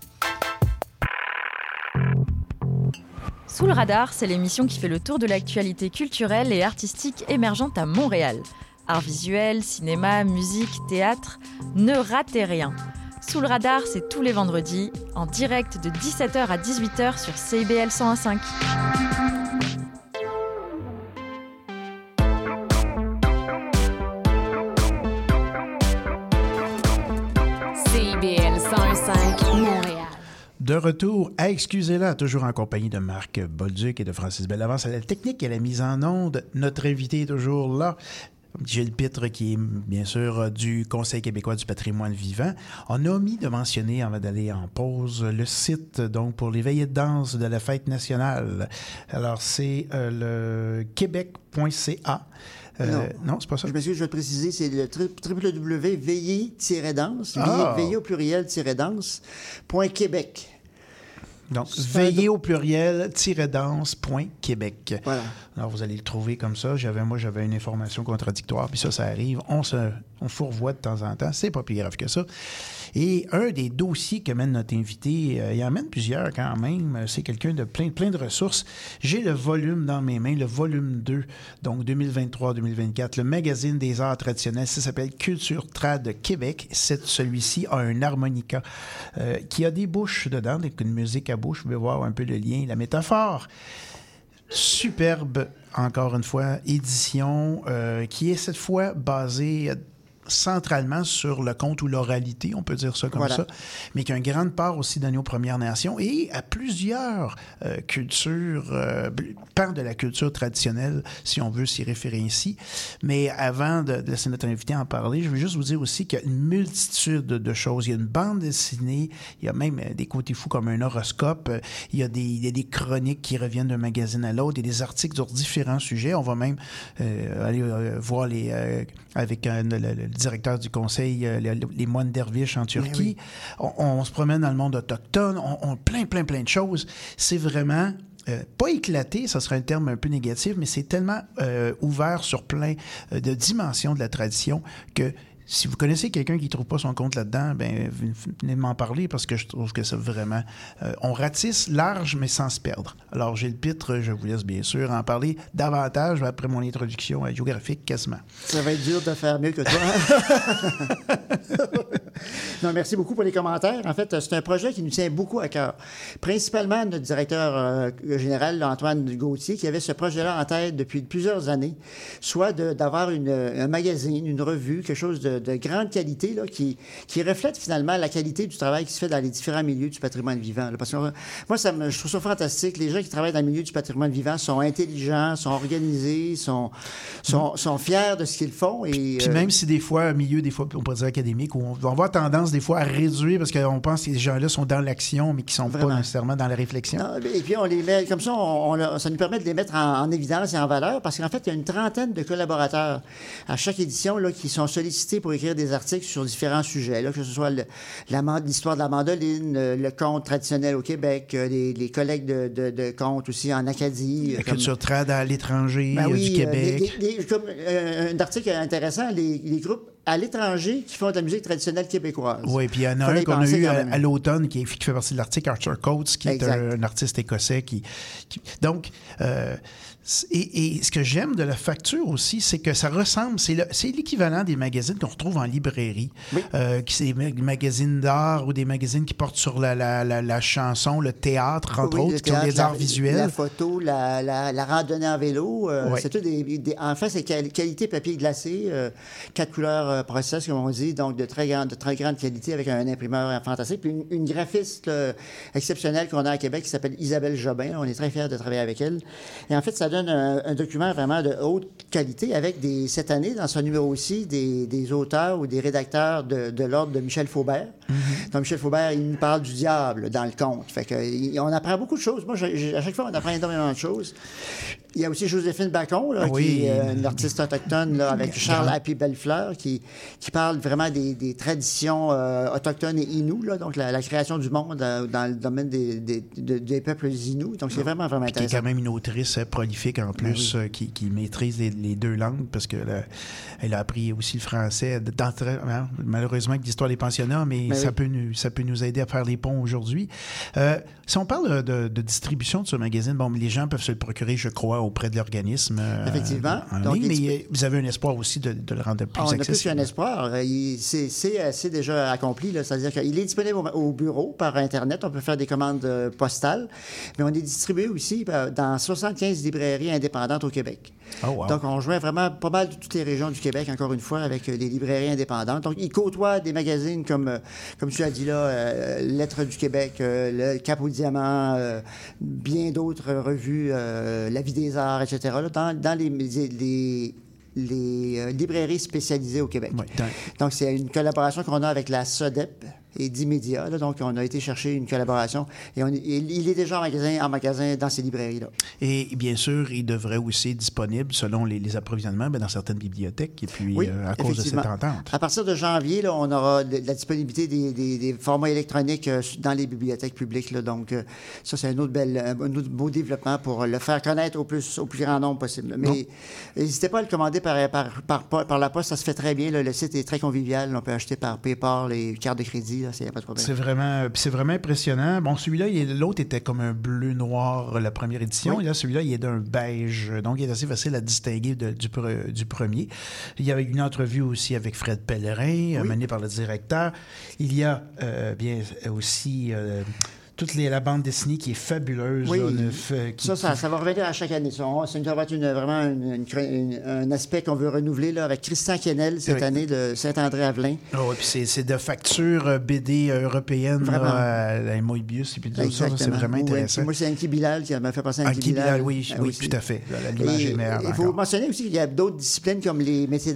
Sous le radar, c'est l'émission qui fait le tour de l'actualité culturelle et artistique émergente à Montréal. Art visuel, cinéma, musique, théâtre, ne ratez rien. Sous le radar, c'est tous les vendredis, en direct de 17h à 18h sur CIBL 101.5. De retour à Excusez-la, toujours en compagnie de Marc Bolduc et de Francis Bellavance à la technique et à la mise en onde. Notre invité est toujours là. Gilles Pitre, qui est bien sûr du Conseil québécois du patrimoine vivant. On a omis de mentionner, avant d'aller en pause, le site donc pour les veillées de danse de la fête nationale. Alors, c'est euh, le québec.ca. Euh, non, c'est pas ça. Je m'excuse, je vais préciser, c'est le www.veiller-danse, Ah. veiller au pluriel-danse.québec. Donc, veillez au pluriel, danse.québec. Voilà. Alors, vous allez le trouver comme ça. J'avais, moi, j'avais une information contradictoire, puis ça, ça arrive. On se, on fourvoie de temps en temps. C'est pas plus grave que ça. Et un des dossiers que mène notre invité, euh, il en mène plusieurs quand même. C'est quelqu'un de plein, de ressources. J'ai le volume dans mes mains, le volume 2, donc 2023-2024, le magazine des arts traditionnels. Ça s'appelle Culture Trad Québec. Celui-ci a un harmonica euh, qui a des bouches dedans, une musique à bouche. Vous pouvez voir un peu le lien, la métaphore superbe, encore une fois, édition euh, qui est cette fois basée centralement sur le conte ou l'oralité, on peut dire ça comme Voilà. ça, mais qui a une grande part aussi donné aux Premières Nations et à plusieurs euh, cultures, euh, pans de la culture traditionnelle, si on veut s'y référer ici. Mais avant de, de laisser notre invité en parler, je veux juste vous dire aussi qu'il y a une multitude de choses. Il y a une bande dessinée, il y a même euh, des côtés fous comme un horoscope, il y a des, il y a des chroniques qui reviennent d'un magazine à l'autre, il y a des articles sur différents sujets. On va même euh, aller voir les, avec le directeur du conseil, euh, les, les moines derviches en Turquie. On, on se promène dans le monde autochtone, on, on plein, plein, plein de choses. C'est vraiment euh, pas éclaté, ça serait un terme un peu négatif, mais c'est tellement euh, ouvert sur plein de dimensions de la tradition que si vous connaissez quelqu'un qui ne trouve pas son compte là-dedans, ben venez m'en parler parce que je trouve que c'est vraiment. euh, on ratisse large mais sans se perdre. Alors, Gilles Pitre, je vous laisse bien sûr en parler davantage après mon introduction à géographique quasiment. Ça va être dur de faire mieux que toi. non, merci beaucoup pour les commentaires. En fait, c'est un projet qui nous tient beaucoup à cœur. Principalement notre directeur euh, général, Antoine Gauthier, qui avait ce projet-là en tête depuis plusieurs années, soit d'avoir un magazine, une revue, quelque chose de, de grande qualité là, qui, qui reflète finalement la qualité du travail qui se fait dans les différents milieux du patrimoine vivant. là. Parce que euh, moi, ça me- je trouve ça fantastique. Les gens qui travaillent dans le milieu du patrimoine vivant sont intelligents, sont organisés, sont, sont, sont fiers de ce qu'ils font. Et, Puis euh, même si des fois, un milieu, des fois, on pourrait dire académique, où on va avoir tendance des fois à réduire parce qu'on pense que ces gens-là sont dans l'action, mais qui sont pas Vraiment. nécessairement dans la réflexion. Non, et puis on les met comme ça, on- on leur- ça nous permet de les mettre en, en évidence et en valeur parce qu'en fait, il y a une trentaine de collaborateurs à chaque édition là, qui sont sollicités pour écrire des articles sur différents sujets, là, que ce soit la l'histoire de la mandoline, euh, le conte traditionnel au Québec, euh, les, les collègues de, de, de contes aussi en Acadie. La euh, comme- culture trad à l'étranger, Ben oui, du Québec. comme un article intéressant, les, groupes à l'étranger qui font de la musique traditionnelle québécoise. Oui, puis il y en a un qu'on a eu à, l'automne qui, qui fait partie de l'article, Arthur Coates, qui Exact. est un, un artiste écossais. qui, qui- Donc, euh, et, et ce que j'aime de la facture aussi, c'est que ça ressemble, c'est le- c'est l'équivalent des magazines qu'on retrouve en librairie, euh, qui c'est des mag- magazines d'art ou des magazines qui portent sur la, la- la- la chanson, le théâtre, entre Oui, autres, qui ont théâtre, des la- arts visuels. La photo, la, randonnée en vélo. euh, Ouais. C'est tout des, des- En fait, c'est quali- qualité papier glacé, euh, quatre couleurs euh, process, comme on dit, donc de très, grande, de très grande qualité avec un imprimeur fantastique. Puis une, une graphiste euh, exceptionnelle qu'on a à Québec qui s'appelle Isabelle Jobin. On est très fiers de travailler avec elle. Et en fait, ça donne un, un document vraiment de haute qualité avec des, cette année, dans ce numéro aussi, des, des auteurs ou des rédacteurs de, de l'ordre de Michel Faubert. Donc, Michel Faubert, il nous parle du diable dans le conte. Fait que, il- on apprend beaucoup de choses. Moi, à chaque fois, on apprend énormément de choses. Il y a aussi Joséphine Bacon, là, Oui. qui est euh, une artiste autochtone là, avec Charles Happy Bellefleur, qui, qui parle vraiment des, des traditions euh, autochtones et inues, là, donc la, la création du monde euh, dans le domaine des, des, de- des peuples inues. Donc, c'est vraiment, vraiment Puis qui est intéressant. quand même une autrice prolifique en plus, euh, qui, qui maîtrise les, les deux langues parce qu'elle a, elle a appris aussi le français. d'entrée- hein, malheureusement avec l'histoire des pensionnats, mais Ben ça, oui. peut nous, ça peut nous aider à faire les ponts aujourd'hui. Si on parle de, de distribution de ce magazine, bon, les gens peuvent se le procurer, je crois, auprès de l'organisme. euh, Effectivement. en Donc, ligne, mais vous avez un espoir aussi de, de le rendre plus Ah, on a plus accessible. qu'un espoir. Euh, C'est déjà accompli. C'est-à-dire qu'il est disponible au, au bureau par Internet. On peut faire des commandes euh, postales. Mais on est distribué aussi dans 75 librairies indépendantes au Québec. Oh, wow. Donc, on rejoint vraiment pas mal de toutes les régions du Québec, encore une fois, avec les librairies indépendantes. Donc, il côtoie des magazines comme, comme tu as dit là, euh, Lettres du Québec, euh, Le Cap au Diamant, euh, bien d'autres revues, La vie des arts, etc., là, dans, dans les, les, les, euh, librairies spécialisées au Québec. Donc, c'est une collaboration qu'on a avec la SODEP et d'Immédiat. Donc, on a été chercher une collaboration et on, il il est déjà en magasin, en magasin dans ces librairies-là. Et bien sûr, il devrait aussi être disponible selon les, les approvisionnements ben, dans certaines bibliothèques et puis Oui, euh, à cause de cette entente. À partir de janvier, là, on aura de, de la disponibilité des, des- des formats électroniques euh, dans les bibliothèques publiques. là. donc, euh, ça, c'est un autre, bel, un autre beau développement pour le faire connaître au plus, au plus grand nombre possible. Mais n'hésitez pas à le commander par, par, par, par- par la poste, ça se fait très bien. là. Le site est très convivial. On peut acheter par PayPal, les cartes de crédit, pas. C'est vraiment, puis c'est vraiment impressionnant. Bon, celui-là, l'autre était comme un bleu-noir, la première édition. Oui. Et là, celui-là, il est d'un beige. Donc, il est assez facile à distinguer de- du, pre- du premier. Il y avait une entrevue aussi avec Fred Pellerin, euh, menée par le directeur. Il y a euh, bien aussi euh, toute les- la bande dessinée qui est fabuleuse. Oui. là, neuf, euh, qui- Ça, ça, ça va revenir à chaque année. Ça, ça va être une- vraiment une- une un aspect qu'on veut renouveler là, avec Christian Kennel cette Oui. année de Saint-André-Avelin. Ah ouais, puis c'est, de facture euh, BD européenne, Vraiment. là, à la Moebius, et puis tout ça, c'est vraiment intéressant. Moi, c'est Anki Bilal qui m'a fait passer à Anki, Anki Bilal, oui, euh, oui, tout à fait. L'image Il faut mentionner aussi qu'il y a d'autres disciplines comme les métiers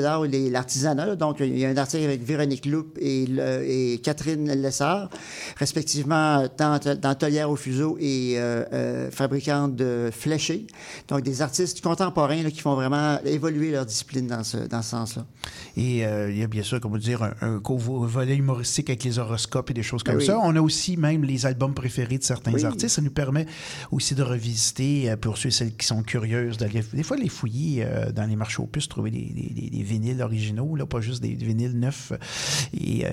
d'art, ou l'artisanat. Donc, il y a un article avec Véronique Loup et Catherine Lessard, respectivement dans, dans Tolière au fuseau et euh, euh, fabricante de fléchés. Donc, des artistes contemporains là, qui font vraiment évoluer leur discipline dans ce, dans ce sens-là. Et euh, il y a bien sûr, comment dire, un, un volet humoristique avec les horoscopes et des choses comme oui. ça. On a aussi même les albums préférés de certains Oui. artistes. Ça nous permet aussi de revisiter, pour ceux et celles qui sont curieuses, d'aller des fois les fouiller dans les marchés aux puces, trouver des, des- vinyles originaux, là, pas juste des, vinyles neufs. Et,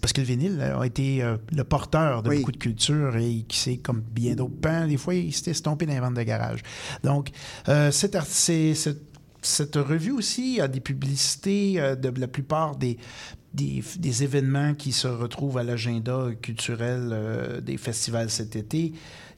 parce que le vinyle a été le porteur de Oui. beaucoup de culture et qui s'est, comme bien d'autres pans, des fois, il s'était estompé dans les ventes de garage. Donc, euh, cet art- c'est- cette cette revue aussi a des publicités euh, de la plupart des, des, des événements qui se retrouvent à l'agenda culturel euh, des festivals cet été.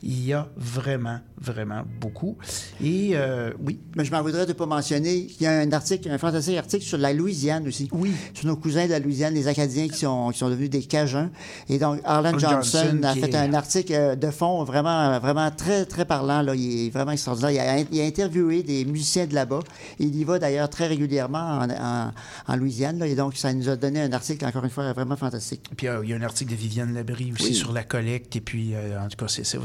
Il y a vraiment, vraiment beaucoup. Et euh, oui. Mais je m'en voudrais de ne pas mentionner qu'il y a un article, un fantastique article sur la Louisiane aussi. Oui. Sur nos cousins de la Louisiane, les Acadiens qui sont, qui sont devenus des Cajuns. Et donc, Harlan Johnson, Johnson, a fait est- un article euh, de fond vraiment, vraiment très, très parlant. Là. Il est vraiment extraordinaire. Il a, il a interviewé des musiciens de là-bas. Il y va d'ailleurs très régulièrement en, en- en Louisiane. Là. Et donc, ça nous a donné un article, encore une fois, vraiment fantastique. Puis euh, il y a un article de Viviane Labrie aussi Oui. sur la collecte. Et puis, euh, en tout cas, c'est c'est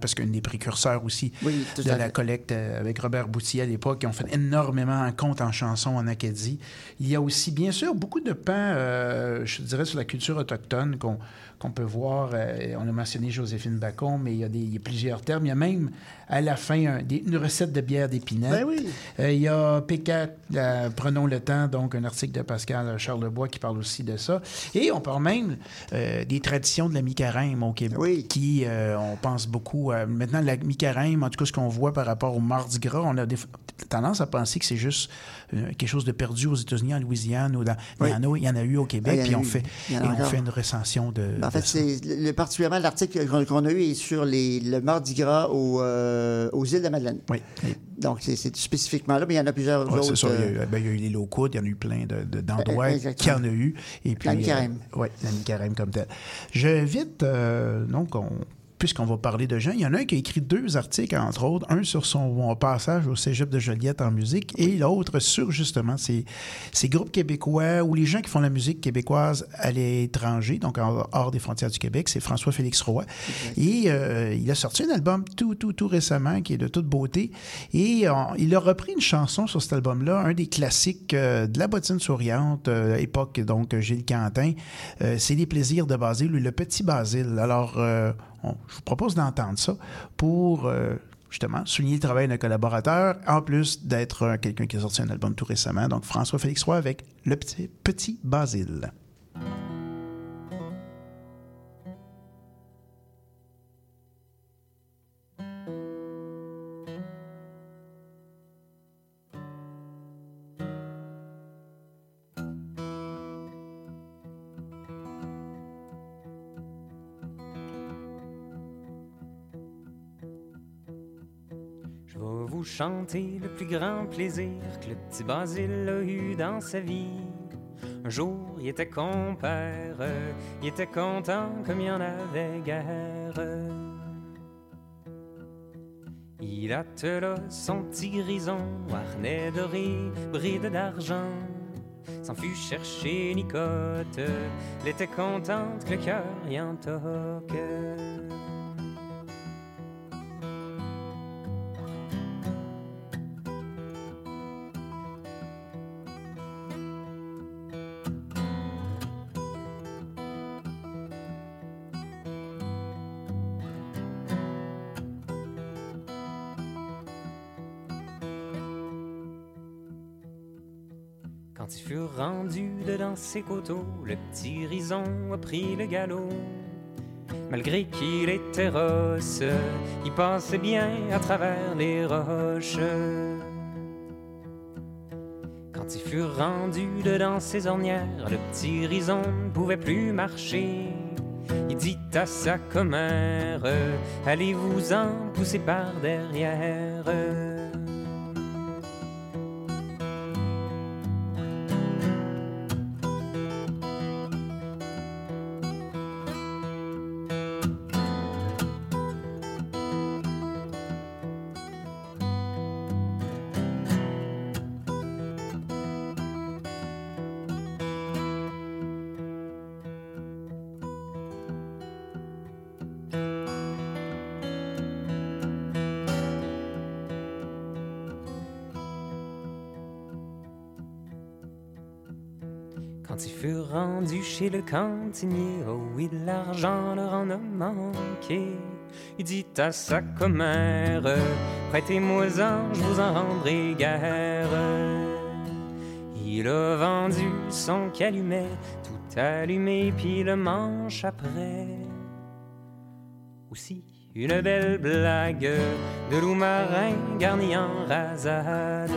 parce qu'une des précurseurs aussi Oui, de la collecte euh, avec Robert Boutier à l'époque, qui ont fait énormément en compte en chansons en Acadie. Il y a aussi, bien sûr, beaucoup de pans, euh, je dirais, sur la culture autochtone qu'on qu'on peut voir. euh, on a mentionné Joséphine Bacon, mais il y a, des, il y a plusieurs termes. Il y a même à la fin un- des- une recette de bière d'épinette. Ben oui. Euh, il y a P4, euh, Prenons le temps, donc un article de Pascal Charlebois qui parle aussi de ça. Et on parle même des traditions de la mi-carême au Québec, qui, euh, on pense beaucoup. à- maintenant, la mi-carême, en tout cas, ce qu'on voit par rapport au Mardi Gras, on a des, tendance à penser que c'est juste quelque chose de perdu aux États-Unis, en Louisiane. Ou dans, il, y en a, il y en a eu au Québec, Ah, puis on eu. fait, et on fait une recension de. Ben, en de fait, c'est le, particulièrement l'article qu'on a eu est sur les, le Mardi Gras au, euh, aux îles de Madeleine. Oui. Donc, c'est- spécifiquement là, mais il y en a plusieurs Ouais, autres. c'est ça. Il y, a eu, euh, ben, il y a eu les locaux, il y en a eu plein de- de- d'endroits Euh, qui en a eu. Et puis, La mi-carême. oui, la mi-carême comme telle. Je vite, euh, donc, on- puisqu'on va parler de gens, il y en a un qui a écrit deux articles, entre autres, un sur son passage au cégep de Joliette en musique et l'autre sur justement ces, ces groupes québécois ou les gens qui font la musique québécoise à l'étranger, donc hors des frontières du Québec. C'est François-Félix Roy. Et euh, il a sorti un album tout, tout, tout récemment qui est de toute beauté. Et il a repris une chanson sur cet album-là, un des classiques euh, de la bottine souriante, euh, époque donc Gilles Quentin. Euh, c'est Les plaisirs de Basile ou Le Petit Basile. Alors, euh, je vous propose d'entendre ça pour. euh, Justement, souligner le travail d'un collaborateur, en plus d'être quelqu'un qui a sorti un album tout récemment. Donc, François-Félix Roy avec Le Petit, Petit Basile. Je vais vous chanter le plus grand plaisir que le petit Basile a eu dans sa vie. Un jour, il était compère, il était content comme il en avait guère. Il attela son petit grison, harnais doré, bride d'argent. S'en fut chercher Nicotte, elle était contente que le cœur y en toque. Le petit rison a pris le galop. Malgré qu'il était rosse, il passait bien à travers les roches. Quand ils furent rendus dedans ses ornières, le petit rison ne pouvait plus marcher. Il dit à sa commère, allez-vous-en pousser par derrière. Quand ils furent rendus chez le cantinier, oh oui, l'argent leur en a manqué. Il dit à sa commère, prêtez-moi-en, je vous en rendrai guère. Il a vendu son calumet, tout allumé, puis le manche après. Aussi une belle blague de loup marin garni en rasade.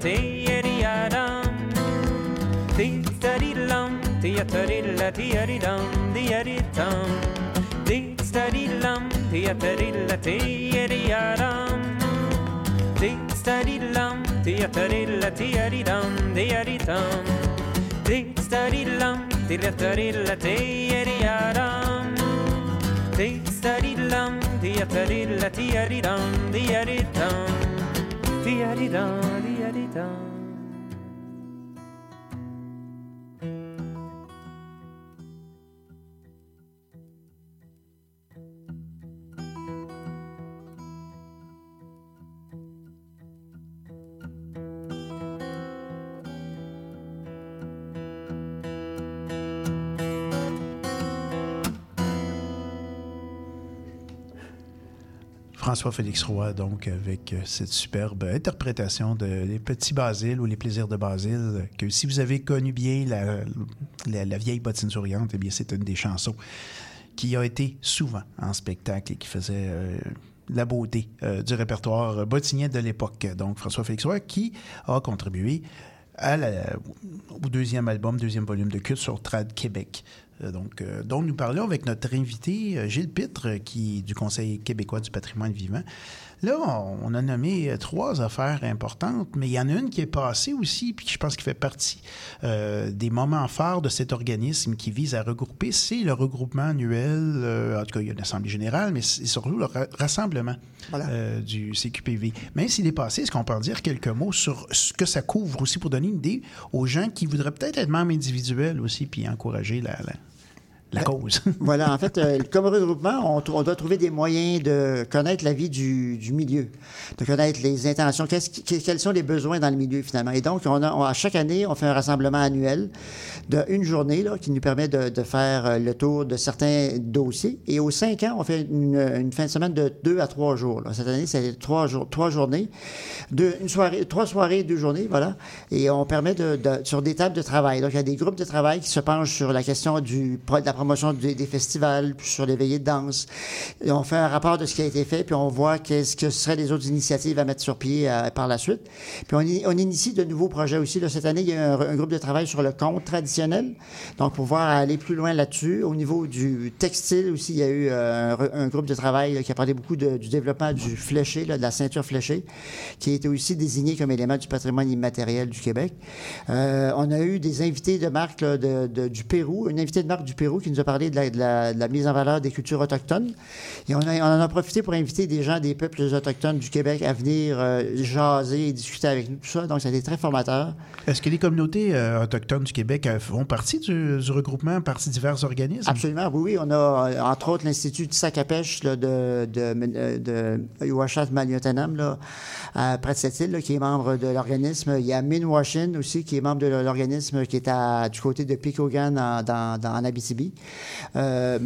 teeriadam. Tittarillam, teatarilla, tearidam, tearitam Tittarillam, teatarilla, teeriadam Tittarillam, teatarilla, tearidam, tearitam Tittarillam, teatarilla, teeriadam Tittarillam, teatarilla, tearidam, tearitam Tearidam steady down. François-Félix Roy, donc, avec euh, cette superbe interprétation de Les Petits Basiles ou Les Plaisirs de Basile, que si vous avez connu bien la, la, vieille bottine souriante, eh bien, c'est une des chansons qui a été souvent en spectacle et qui faisait euh, la beauté euh, du répertoire bottinien de l'époque. Donc, François-Félix Roy, qui a contribué au deuxième album, deuxième volume de Culte sur Trad Québec. Euh, Donc, euh, dont nous parlons avec notre invité euh, Gilles Pitre, qui du Conseil québécois du patrimoine vivant. Là, on, a nommé trois affaires importantes, mais il y en a une qui est passée aussi, puis je pense qui fait partie euh, des moments forts de cet organisme qui vise à regrouper. C'est le regroupement annuel, euh, en tout cas, il y a une assemblée générale, mais c'est surtout le ra- rassemblement euh, du CQPV. Même s'il est passé, est-ce qu'on peut en dire quelques mots sur ce que ça couvre aussi pour donner une idée aux gens qui voudraient peut-être être membres individuels aussi, puis encourager la, la, la cause? Voilà, en fait, euh, comme regroupement, on, on doit trouver des moyens de connaître la vie du, du milieu, de connaître les intentions, quels sont les besoins dans le milieu finalement. Et donc, on a, on- à chaque année, on fait un rassemblement annuel de une journée là, qui nous permet de, de faire euh, le tour de certains dossiers. Et aux cinq ans, on fait une, une fin de semaine de deux à trois jours. là. Cette année, c'est trois, jours, trois journées, deux, une soirée, trois soirées, deux journées, voilà. Et on permet de, de- sur des tables de travail. Donc, il y a des groupes de travail qui se penchent sur la question du, de la promotion des, festivals, puis sur les de danse. Et on fait un rapport de ce qui a été fait, puis on voit qu'est-ce que seraient les autres initiatives à mettre sur pied euh, par la suite. Puis on, on initie de nouveaux projets aussi. Là, cette année, il y a un, un groupe de travail sur le compte traditionnel. Donc, pouvoir aller plus loin là-dessus. Au niveau du textile aussi, il y a eu euh, un, groupe de travail qui a parlé beaucoup du développement du fléché, de la ceinture fléchée, qui a été aussi désigné comme élément du patrimoine immatériel du Québec. Euh, on a eu des invités de marque du Pérou, une invitée de marque du Pérou qui nous a parlé de la, de la- de la mise en valeur des cultures autochtones. Et on, a- on en a profité pour inviter des gens des peuples autochtones du Québec à venir euh, jaser et discuter avec nous, tout ça. Donc, ça a été très formateur. Est-ce que les communautés euh, autochtones du Québec euh, font partie du, du regroupement, partie de divers organismes? Absolument, oui, oui. On a, entre autres, l'Institut de sac à pêche là, de, de, Uashat Maliotanam, près de cette île, là, qui est membre de l'organisme. Il y a Minwashin aussi, qui est membre de l'organisme qui est à, du côté de Picogan en, dans, dans, en Abitibi. Euh,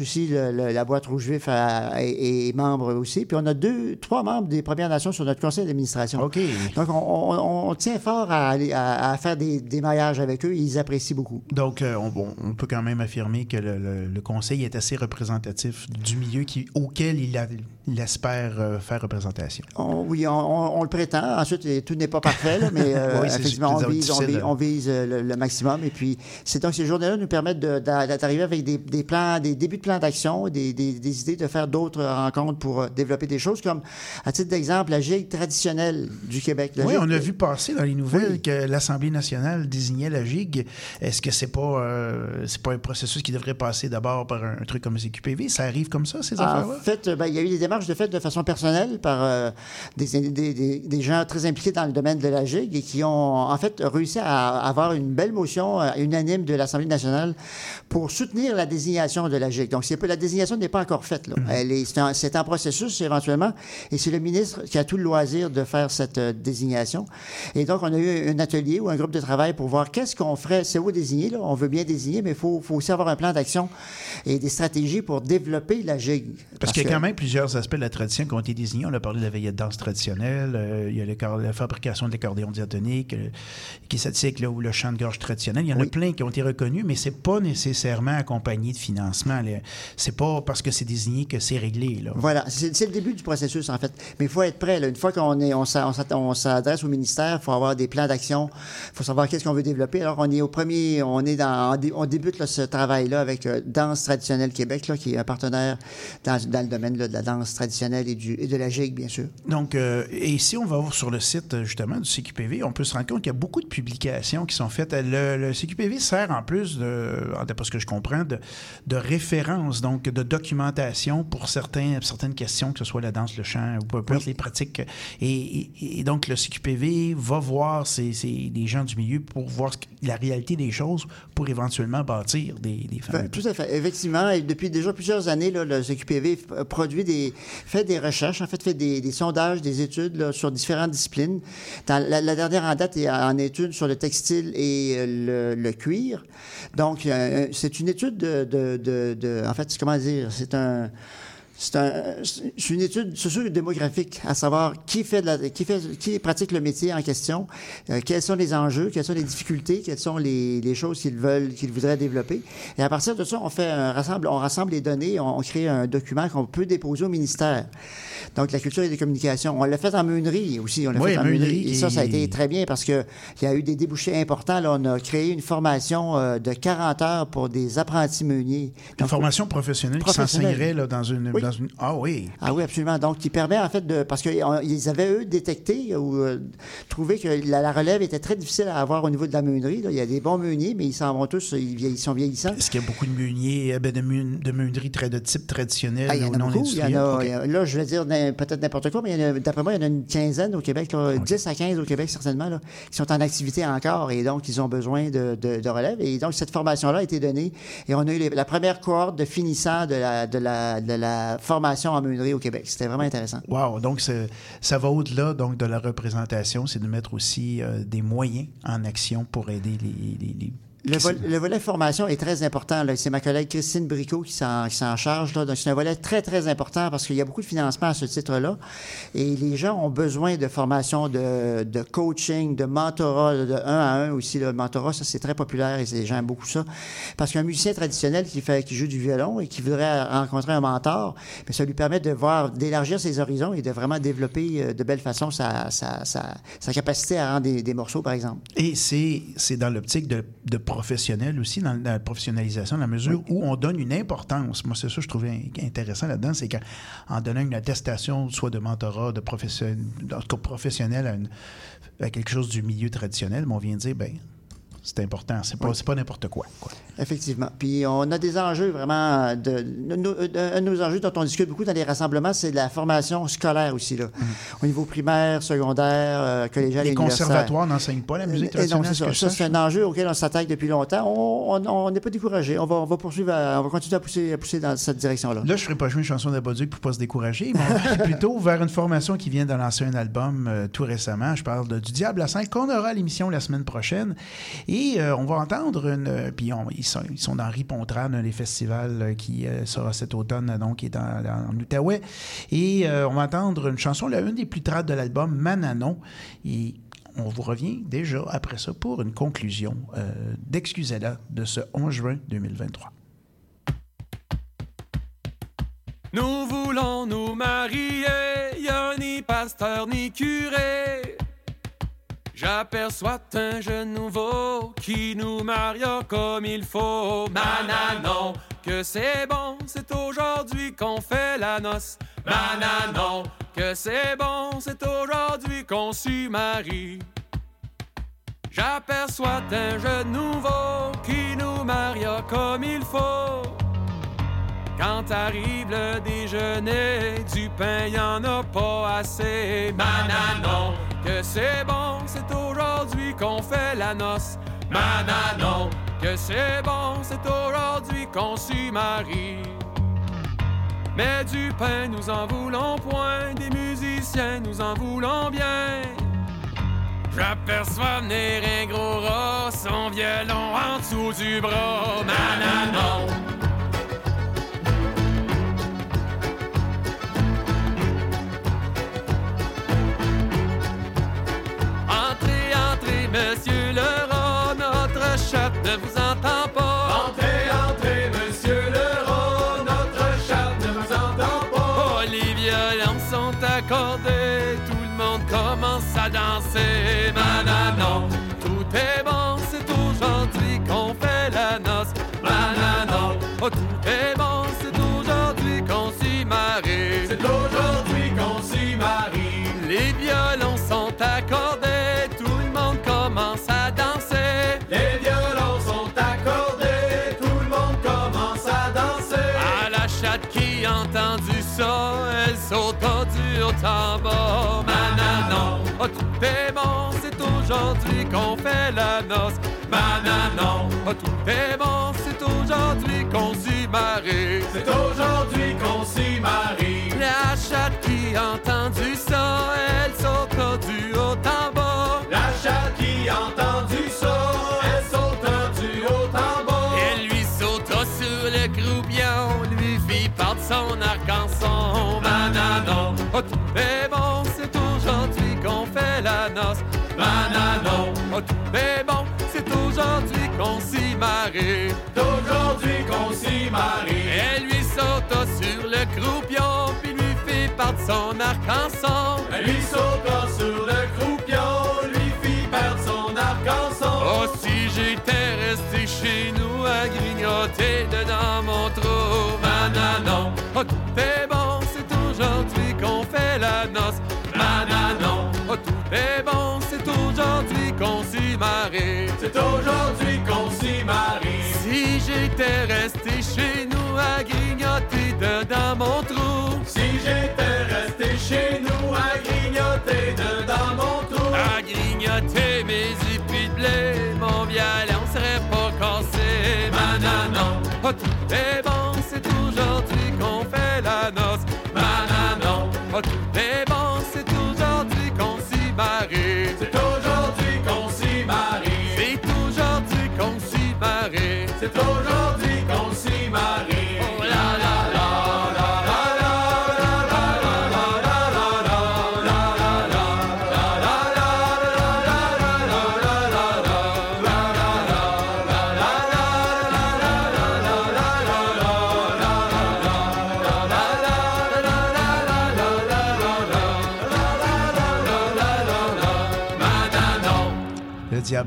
aussi, le- le- la boîte rouge vif est, membre aussi. Puis on a deux, trois membres des Premières Nations sur notre conseil d'administration. OK. Donc, on, on- on tient fort à, aller, à, à faire des, des mariages avec eux. Ils apprécient beaucoup. Donc, euh, on, peut quand même affirmer que le, le- le conseil est assez représentatif du milieu qui, auquel il, a- il espère euh, faire représentation. On- oui, on, le prétend. Ensuite, eh, tout n'est pas parfait, là, mais euh, Oui, effectivement, on vise, on difficile, vise- là. on vise, euh, le, le maximum. Et puis, c'est donc ces journées-là nous permettent d'arriver avec des, des plans, des débuts de plans d'action, des, des- des idées de faire d'autres rencontres pour euh, développer des choses comme, à titre d'exemple, la gigue traditionnelle du Québec. La Oui, gigue- on a vu passer dans les nouvelles Oui. que l'Assemblée nationale désignait la GIG. Est-ce que c'est pas, euh, c'est pas un processus qui devrait passer d'abord par un, un truc comme le CQPV? Ça arrive comme ça, ces En affaires-là? fait, euh, ben, il y a eu des démarches de fait de façon personnelle par euh, des, des- des- des gens très impliqués dans le domaine de la GIG et qui ont en fait réussi à avoir une belle motion euh, unanime de l'Assemblée nationale pour soutenir la désignation de la GIG. Donc, c'est la désignation n'est pas encore faite. là. Elle est- c'est, en, c'est en processus éventuellement et c'est le ministre qui a tout le loisir de faire cette euh, désignation. Et donc, on a eu un atelier ou un groupe de travail pour voir qu'est-ce qu'on ferait. C'est où désigner, là? on veut bien désigner, mais il faut, faut aussi avoir un plan d'action et des stratégies pour développer la GIG. Parce qu'il y a quand même plusieurs aspects de la tradition qui ont été désignés. On a parlé de la veillée de danse traditionnelle, euh, il y a la fabrication de l'accordéon diatonique, euh, qui s'attique là, ou le chant de gorge traditionnel. Il y en a plein qui ont été reconnus, mais c'est pas nécessairement accompagné de financement. C'est pas parce que c'est désigné que c'est réglé. Là. Voilà, c'est le début du processus, en fait. Mais il faut être prêt. là. Une fois qu'on est, on s'adresse au ministère, il faut avoir des plans d'action. Il faut savoir qu'est-ce qu'on veut développer. Alors, on est au premier, on est dans, on dé- on débute là, ce travail-là avec euh, Danse traditionnelle Québec, là, qui est un partenaire dans, dans le domaine là, de la danse traditionnelle et, du, et de la gigue, bien sûr. Donc, euh, et si on va voir sur le site euh, justement du CQPV, on peut se rendre compte qu'il y a beaucoup de publications qui sont faites. Le, le CQPV sert en plus, de, en d'après ce que je comprends, de, de référence, donc de documentation pour certains, certaines questions, que ce soit la danse, le chant ou peu importe les pratiques. Et, et- et donc, le CQPV va voir ces, gens du milieu pour voir la réalité des choses pour éventuellement bâtir des, des Ben, tout à fait. Effectivement, et depuis déjà plusieurs années, là, le CQPV f- produit des, fait des recherches, en fait, fait des, sondages, des études sur différentes disciplines. La, dernière en date est en étude sur le textile et euh, le, cuir. Donc, c'est une étude de, de, de- de- en fait, comment dire, c'est un c'est un- une étude socio-démographique, à savoir qui fait, de la- qui fait, qui pratique le métier en question, euh, quels sont les enjeux, quelles sont les difficultés, quelles sont les, les choses qu'ils veulent, qu'ils voudraient développer. Et à partir de ça, on fait un rassemble, on rassemble les données, on, on crée un document qu'on peut déposer au ministère. Donc, la culture et des communications. On l'a fait en meunerie aussi. On l'a Oui, fait en meunerie. Et ça, ça a été très bien parce qu'il y a eu des débouchés importants. Là, on a créé une formation euh, de 40 heures pour des apprentis meuniers. Une Donc, formation professionnelle, qui s'enseignerait dans, une, Oui. dans une... Ah oui. Ah oui, absolument. Donc, qui permet en fait de. Parce qu'ils avaient, eux, détecté ou euh, trouvé que la, la relève était très difficile à avoir au niveau de la meunerie. là. Il y a des bons meuniers, mais ils s'en vont tous, ils, sont vieillissants. Est-ce qu'il y a beaucoup de meuniers, euh, ben, de, meun- de meuneries de type traditionnel Ah, il y en a non beaucoup. Il y en a, a- là, je vais dire peut-être n'importe quoi, mais d'après moi, il y en a une quinzaine au Québec, là, 10 à 15 au Québec, certainement, là, qui sont en activité encore et donc ils ont besoin de, de- de relève. Et donc, cette formation-là a été donnée et on a eu les- la première cohorte de finissants de la, de la, de la formation en meunerie au Québec. C'était vraiment intéressant. Wow, donc ça va au-delà donc de la représentation, c'est de mettre aussi euh, des moyens en action pour aider les, les- les- Le, vol- le volet formation est très important. C'est ma collègue Christine Bricot qui s'en, charge. Là. Donc, c'est un volet très, très important parce qu'il y a beaucoup de financement à ce titre-là. Et les gens ont besoin de formation, de, de coaching, de mentorat, de un à un aussi. Le mentorat, ça, c'est très populaire et les gens aiment beaucoup ça. Parce qu'un musicien traditionnel qui, fait, qui joue du violon et qui voudrait rencontrer un mentor, bien, ça lui permet de voir, d'élargir ses horizons et de vraiment développer euh, de belle façon sa, sa, sa, sa capacité à rendre des, des morceaux, par exemple. Et c'est, c'est dans l'optique de, de professionnel aussi, dans la professionnalisation, dans la mesure où on donne une importance. Moi, c'est ça que je trouvais in- intéressant là-dedans, c'est qu'en donnant une attestation, soit de mentorat, de profession, en tout cas professionnel à, une- à quelque chose du milieu traditionnel, mais on vient dire, ben c'est important, c'est pas, pas n'importe quoi. quoi. Effectivement. Puis on a des enjeux vraiment de, de- de- de- un de nos enjeux dont on discute beaucoup dans les rassemblements, c'est de la formation scolaire aussi là. Au niveau primaire, secondaire, euh, collégial Les et conservatoires n'enseignent pas la musique Et non, traditionnelle. c'est ce ça. c'est un enjeu auquel on s'attaque depuis longtemps. On n'est pas découragé. On va, on va poursuivre, à- on va continuer à pousser, à pousser dans cette direction-là. Là, je ne ferai pas jouer une chanson d'Aboduc pour pas se décourager, mais on va aller plutôt vers une formation qui vient de lancer un album euh, tout récemment. Je parle de- du Diable à 5 qu'on aura à l'émission la semaine prochaine. Et euh, on va entendre une. euh, puis ils, sont, ils sont dans Ripontran, un des festivals euh, qui sera cet automne, donc qui est dans- en Outaouais. Et on va entendre une chanson, la une des plus trades de l'album, Mananon. Et on vous revient déjà après ça pour une conclusion d'Excusez-la de ce 11 juin 2023. Nous voulons nous marier, y a ni pasteur ni curé. J'aperçois un jeune nouveau qui nous maria comme il faut. Mananon, que c'est bon, c'est aujourd'hui qu'on fait la noce. Mananon, que c'est bon, c'est aujourd'hui qu'on s'y marie. J'aperçois un jeune nouveau qui nous maria comme il faut. Quand arrive le déjeuner, du pain y en a pas assez. Mananon, que c'est bon, c'est aujourd'hui qu'on fait la noce. Mananon, que c'est bon, c'est aujourd'hui qu'on s'y marie. Mais du pain, nous en voulons point, des musiciens, nous en voulons bien. J'aperçois venir un gros rat, son violon en dessous du bras. Mananon. Aujourd'hui qu'on fait la noce. Mananon, oh tout est bon, c'est aujourd'hui qu'on s'y marie. C'est aujourd'hui qu'on s'y marie. La chatte qui a entendu ça, elle s'y marie. C'est aujourd'hui qu'on s'y marie. Elle lui sauta sur le croupion, puis lui fit part de son arc-en-son. Elle lui sauta sur le croupion, lui fit perdre son arc-en-son. Oh, si j'étais resté chez nous à grignoter dedans mon trou, mananon. Oh, tout est bon, c'est aujourd'hui qu'on fait la noce. Mananon. Oh, tout est bon, c'est aujourd'hui qu'on s'y marie. C'est aujourd'hui j'étais resté chez nous à grignoter dedans mon trou. Si j'étais resté chez nous à grignoter dedans mon trou. À grignoter mes épis de blé, mon violon serait pas cassé. Mananon, oh tout est bon, C'est aujourd'hui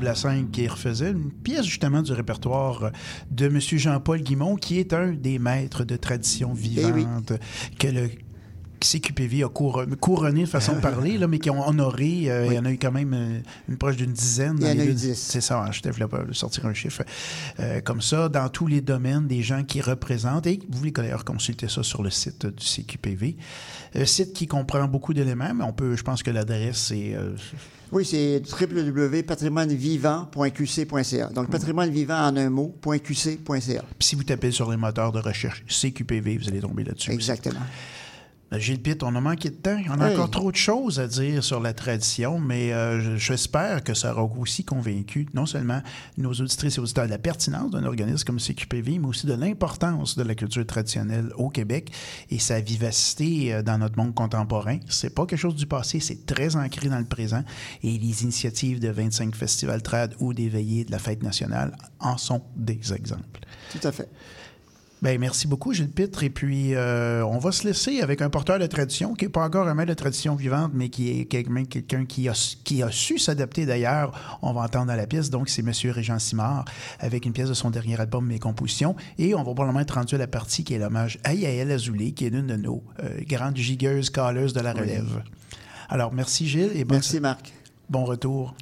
Le Diable à 5 qui refaisait une pièce justement du répertoire de M. Jean-Paul Guimont, qui est un des maîtres de tradition vivante que le CQPV a cour- couronné de façon de parler, là, mais qui ont honoré. euh, Il y en a eu quand même euh, une proche d'une dizaine. Il y en a eu. 10. C'est ça, je développe sortir un chiffre euh, comme ça, dans tous les domaines, des gens qui représentent. Et vous pouvez d'ailleurs consulter ça sur le site du CQPV. Euh, site qui comprend beaucoup d'éléments, mais on peut, je pense que l'adresse, euh, Oui, c'est www.patrimoinevivant.qc.ca. Donc, patrimoine vivant en un mot, .qc.ca. Puis si vous tapez sur les moteurs de recherche CQPV, vous allez tomber là-dessus. Exactement. Gilles Pitt, on a manqué de temps. On a Hey. encore trop de choses à dire sur la tradition, mais euh, je- j'espère que ça aura aussi convaincu non seulement nos auditrices et auditeurs de la pertinence d'un organisme comme CQPV, mais aussi de l'importance de la culture traditionnelle au Québec et sa vivacité euh, dans notre monde contemporain. C'est pas quelque chose du passé, c'est très ancré dans le présent et les initiatives de 25 festivals trad ou des veillées de la fête nationale en sont des exemples. Tout à fait. Ben, merci beaucoup, Gilles Pitre. Et puis, euh, on va se laisser avec un porteur de tradition qui n'est pas encore un maître de tradition vivante, mais qui est quelqu'un quelqu'un qui a, qui a su s'adapter d'ailleurs. On va entendre dans la pièce. Donc, c'est M. Régent Simard avec une pièce de son dernier album, Mes compositions. Et on va probablement être rendu à la partie qui est l'hommage à Yael Azoulay, qui est l'une de nos euh, grandes gigueuses calleuses de la relève. Alors, merci, Gilles. Et bon, Merci, Marc. Bon retour.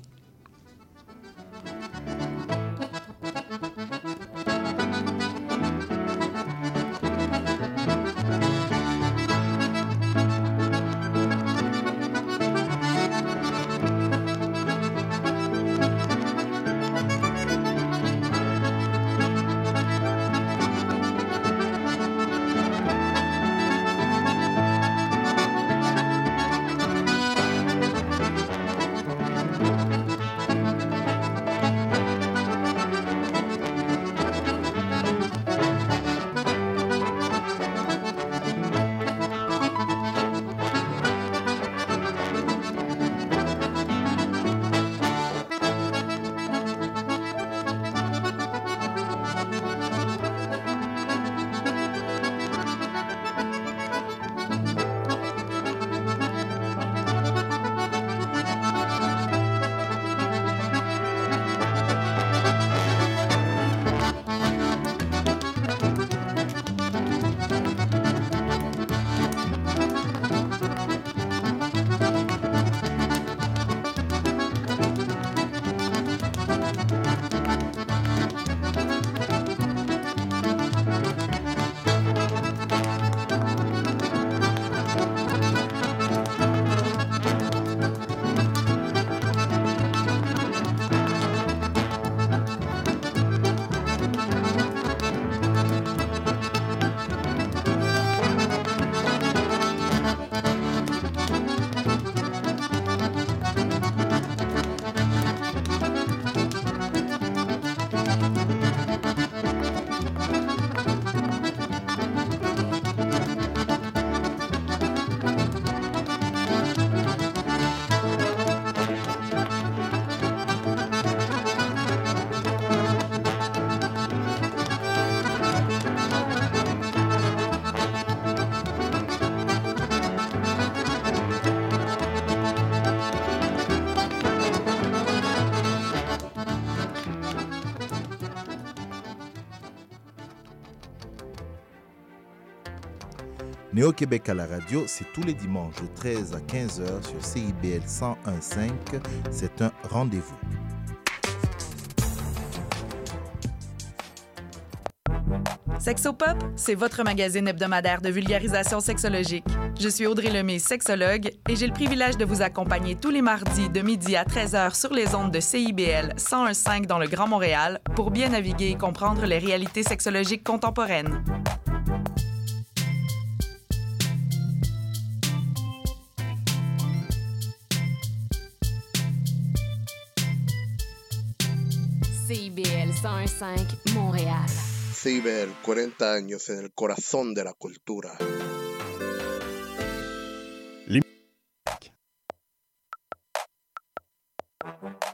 Néo-Québec à la radio, c'est tous les dimanches de 13 à 15h sur CIBL 101.5. C'est un rendez-vous. Sexopop, c'est votre magazine hebdomadaire de vulgarisation sexologique. Je suis Audrey Lemay, sexologue, et j'ai le privilège de vous accompagner tous les mardis de midi à 13h sur les ondes de CIBL 101.5 dans le Grand Montréal pour bien naviguer et comprendre les réalités sexologiques contemporaines. 101.5 Montréal. CIBEL, 40 años en el corazón de la cultura. Bonjour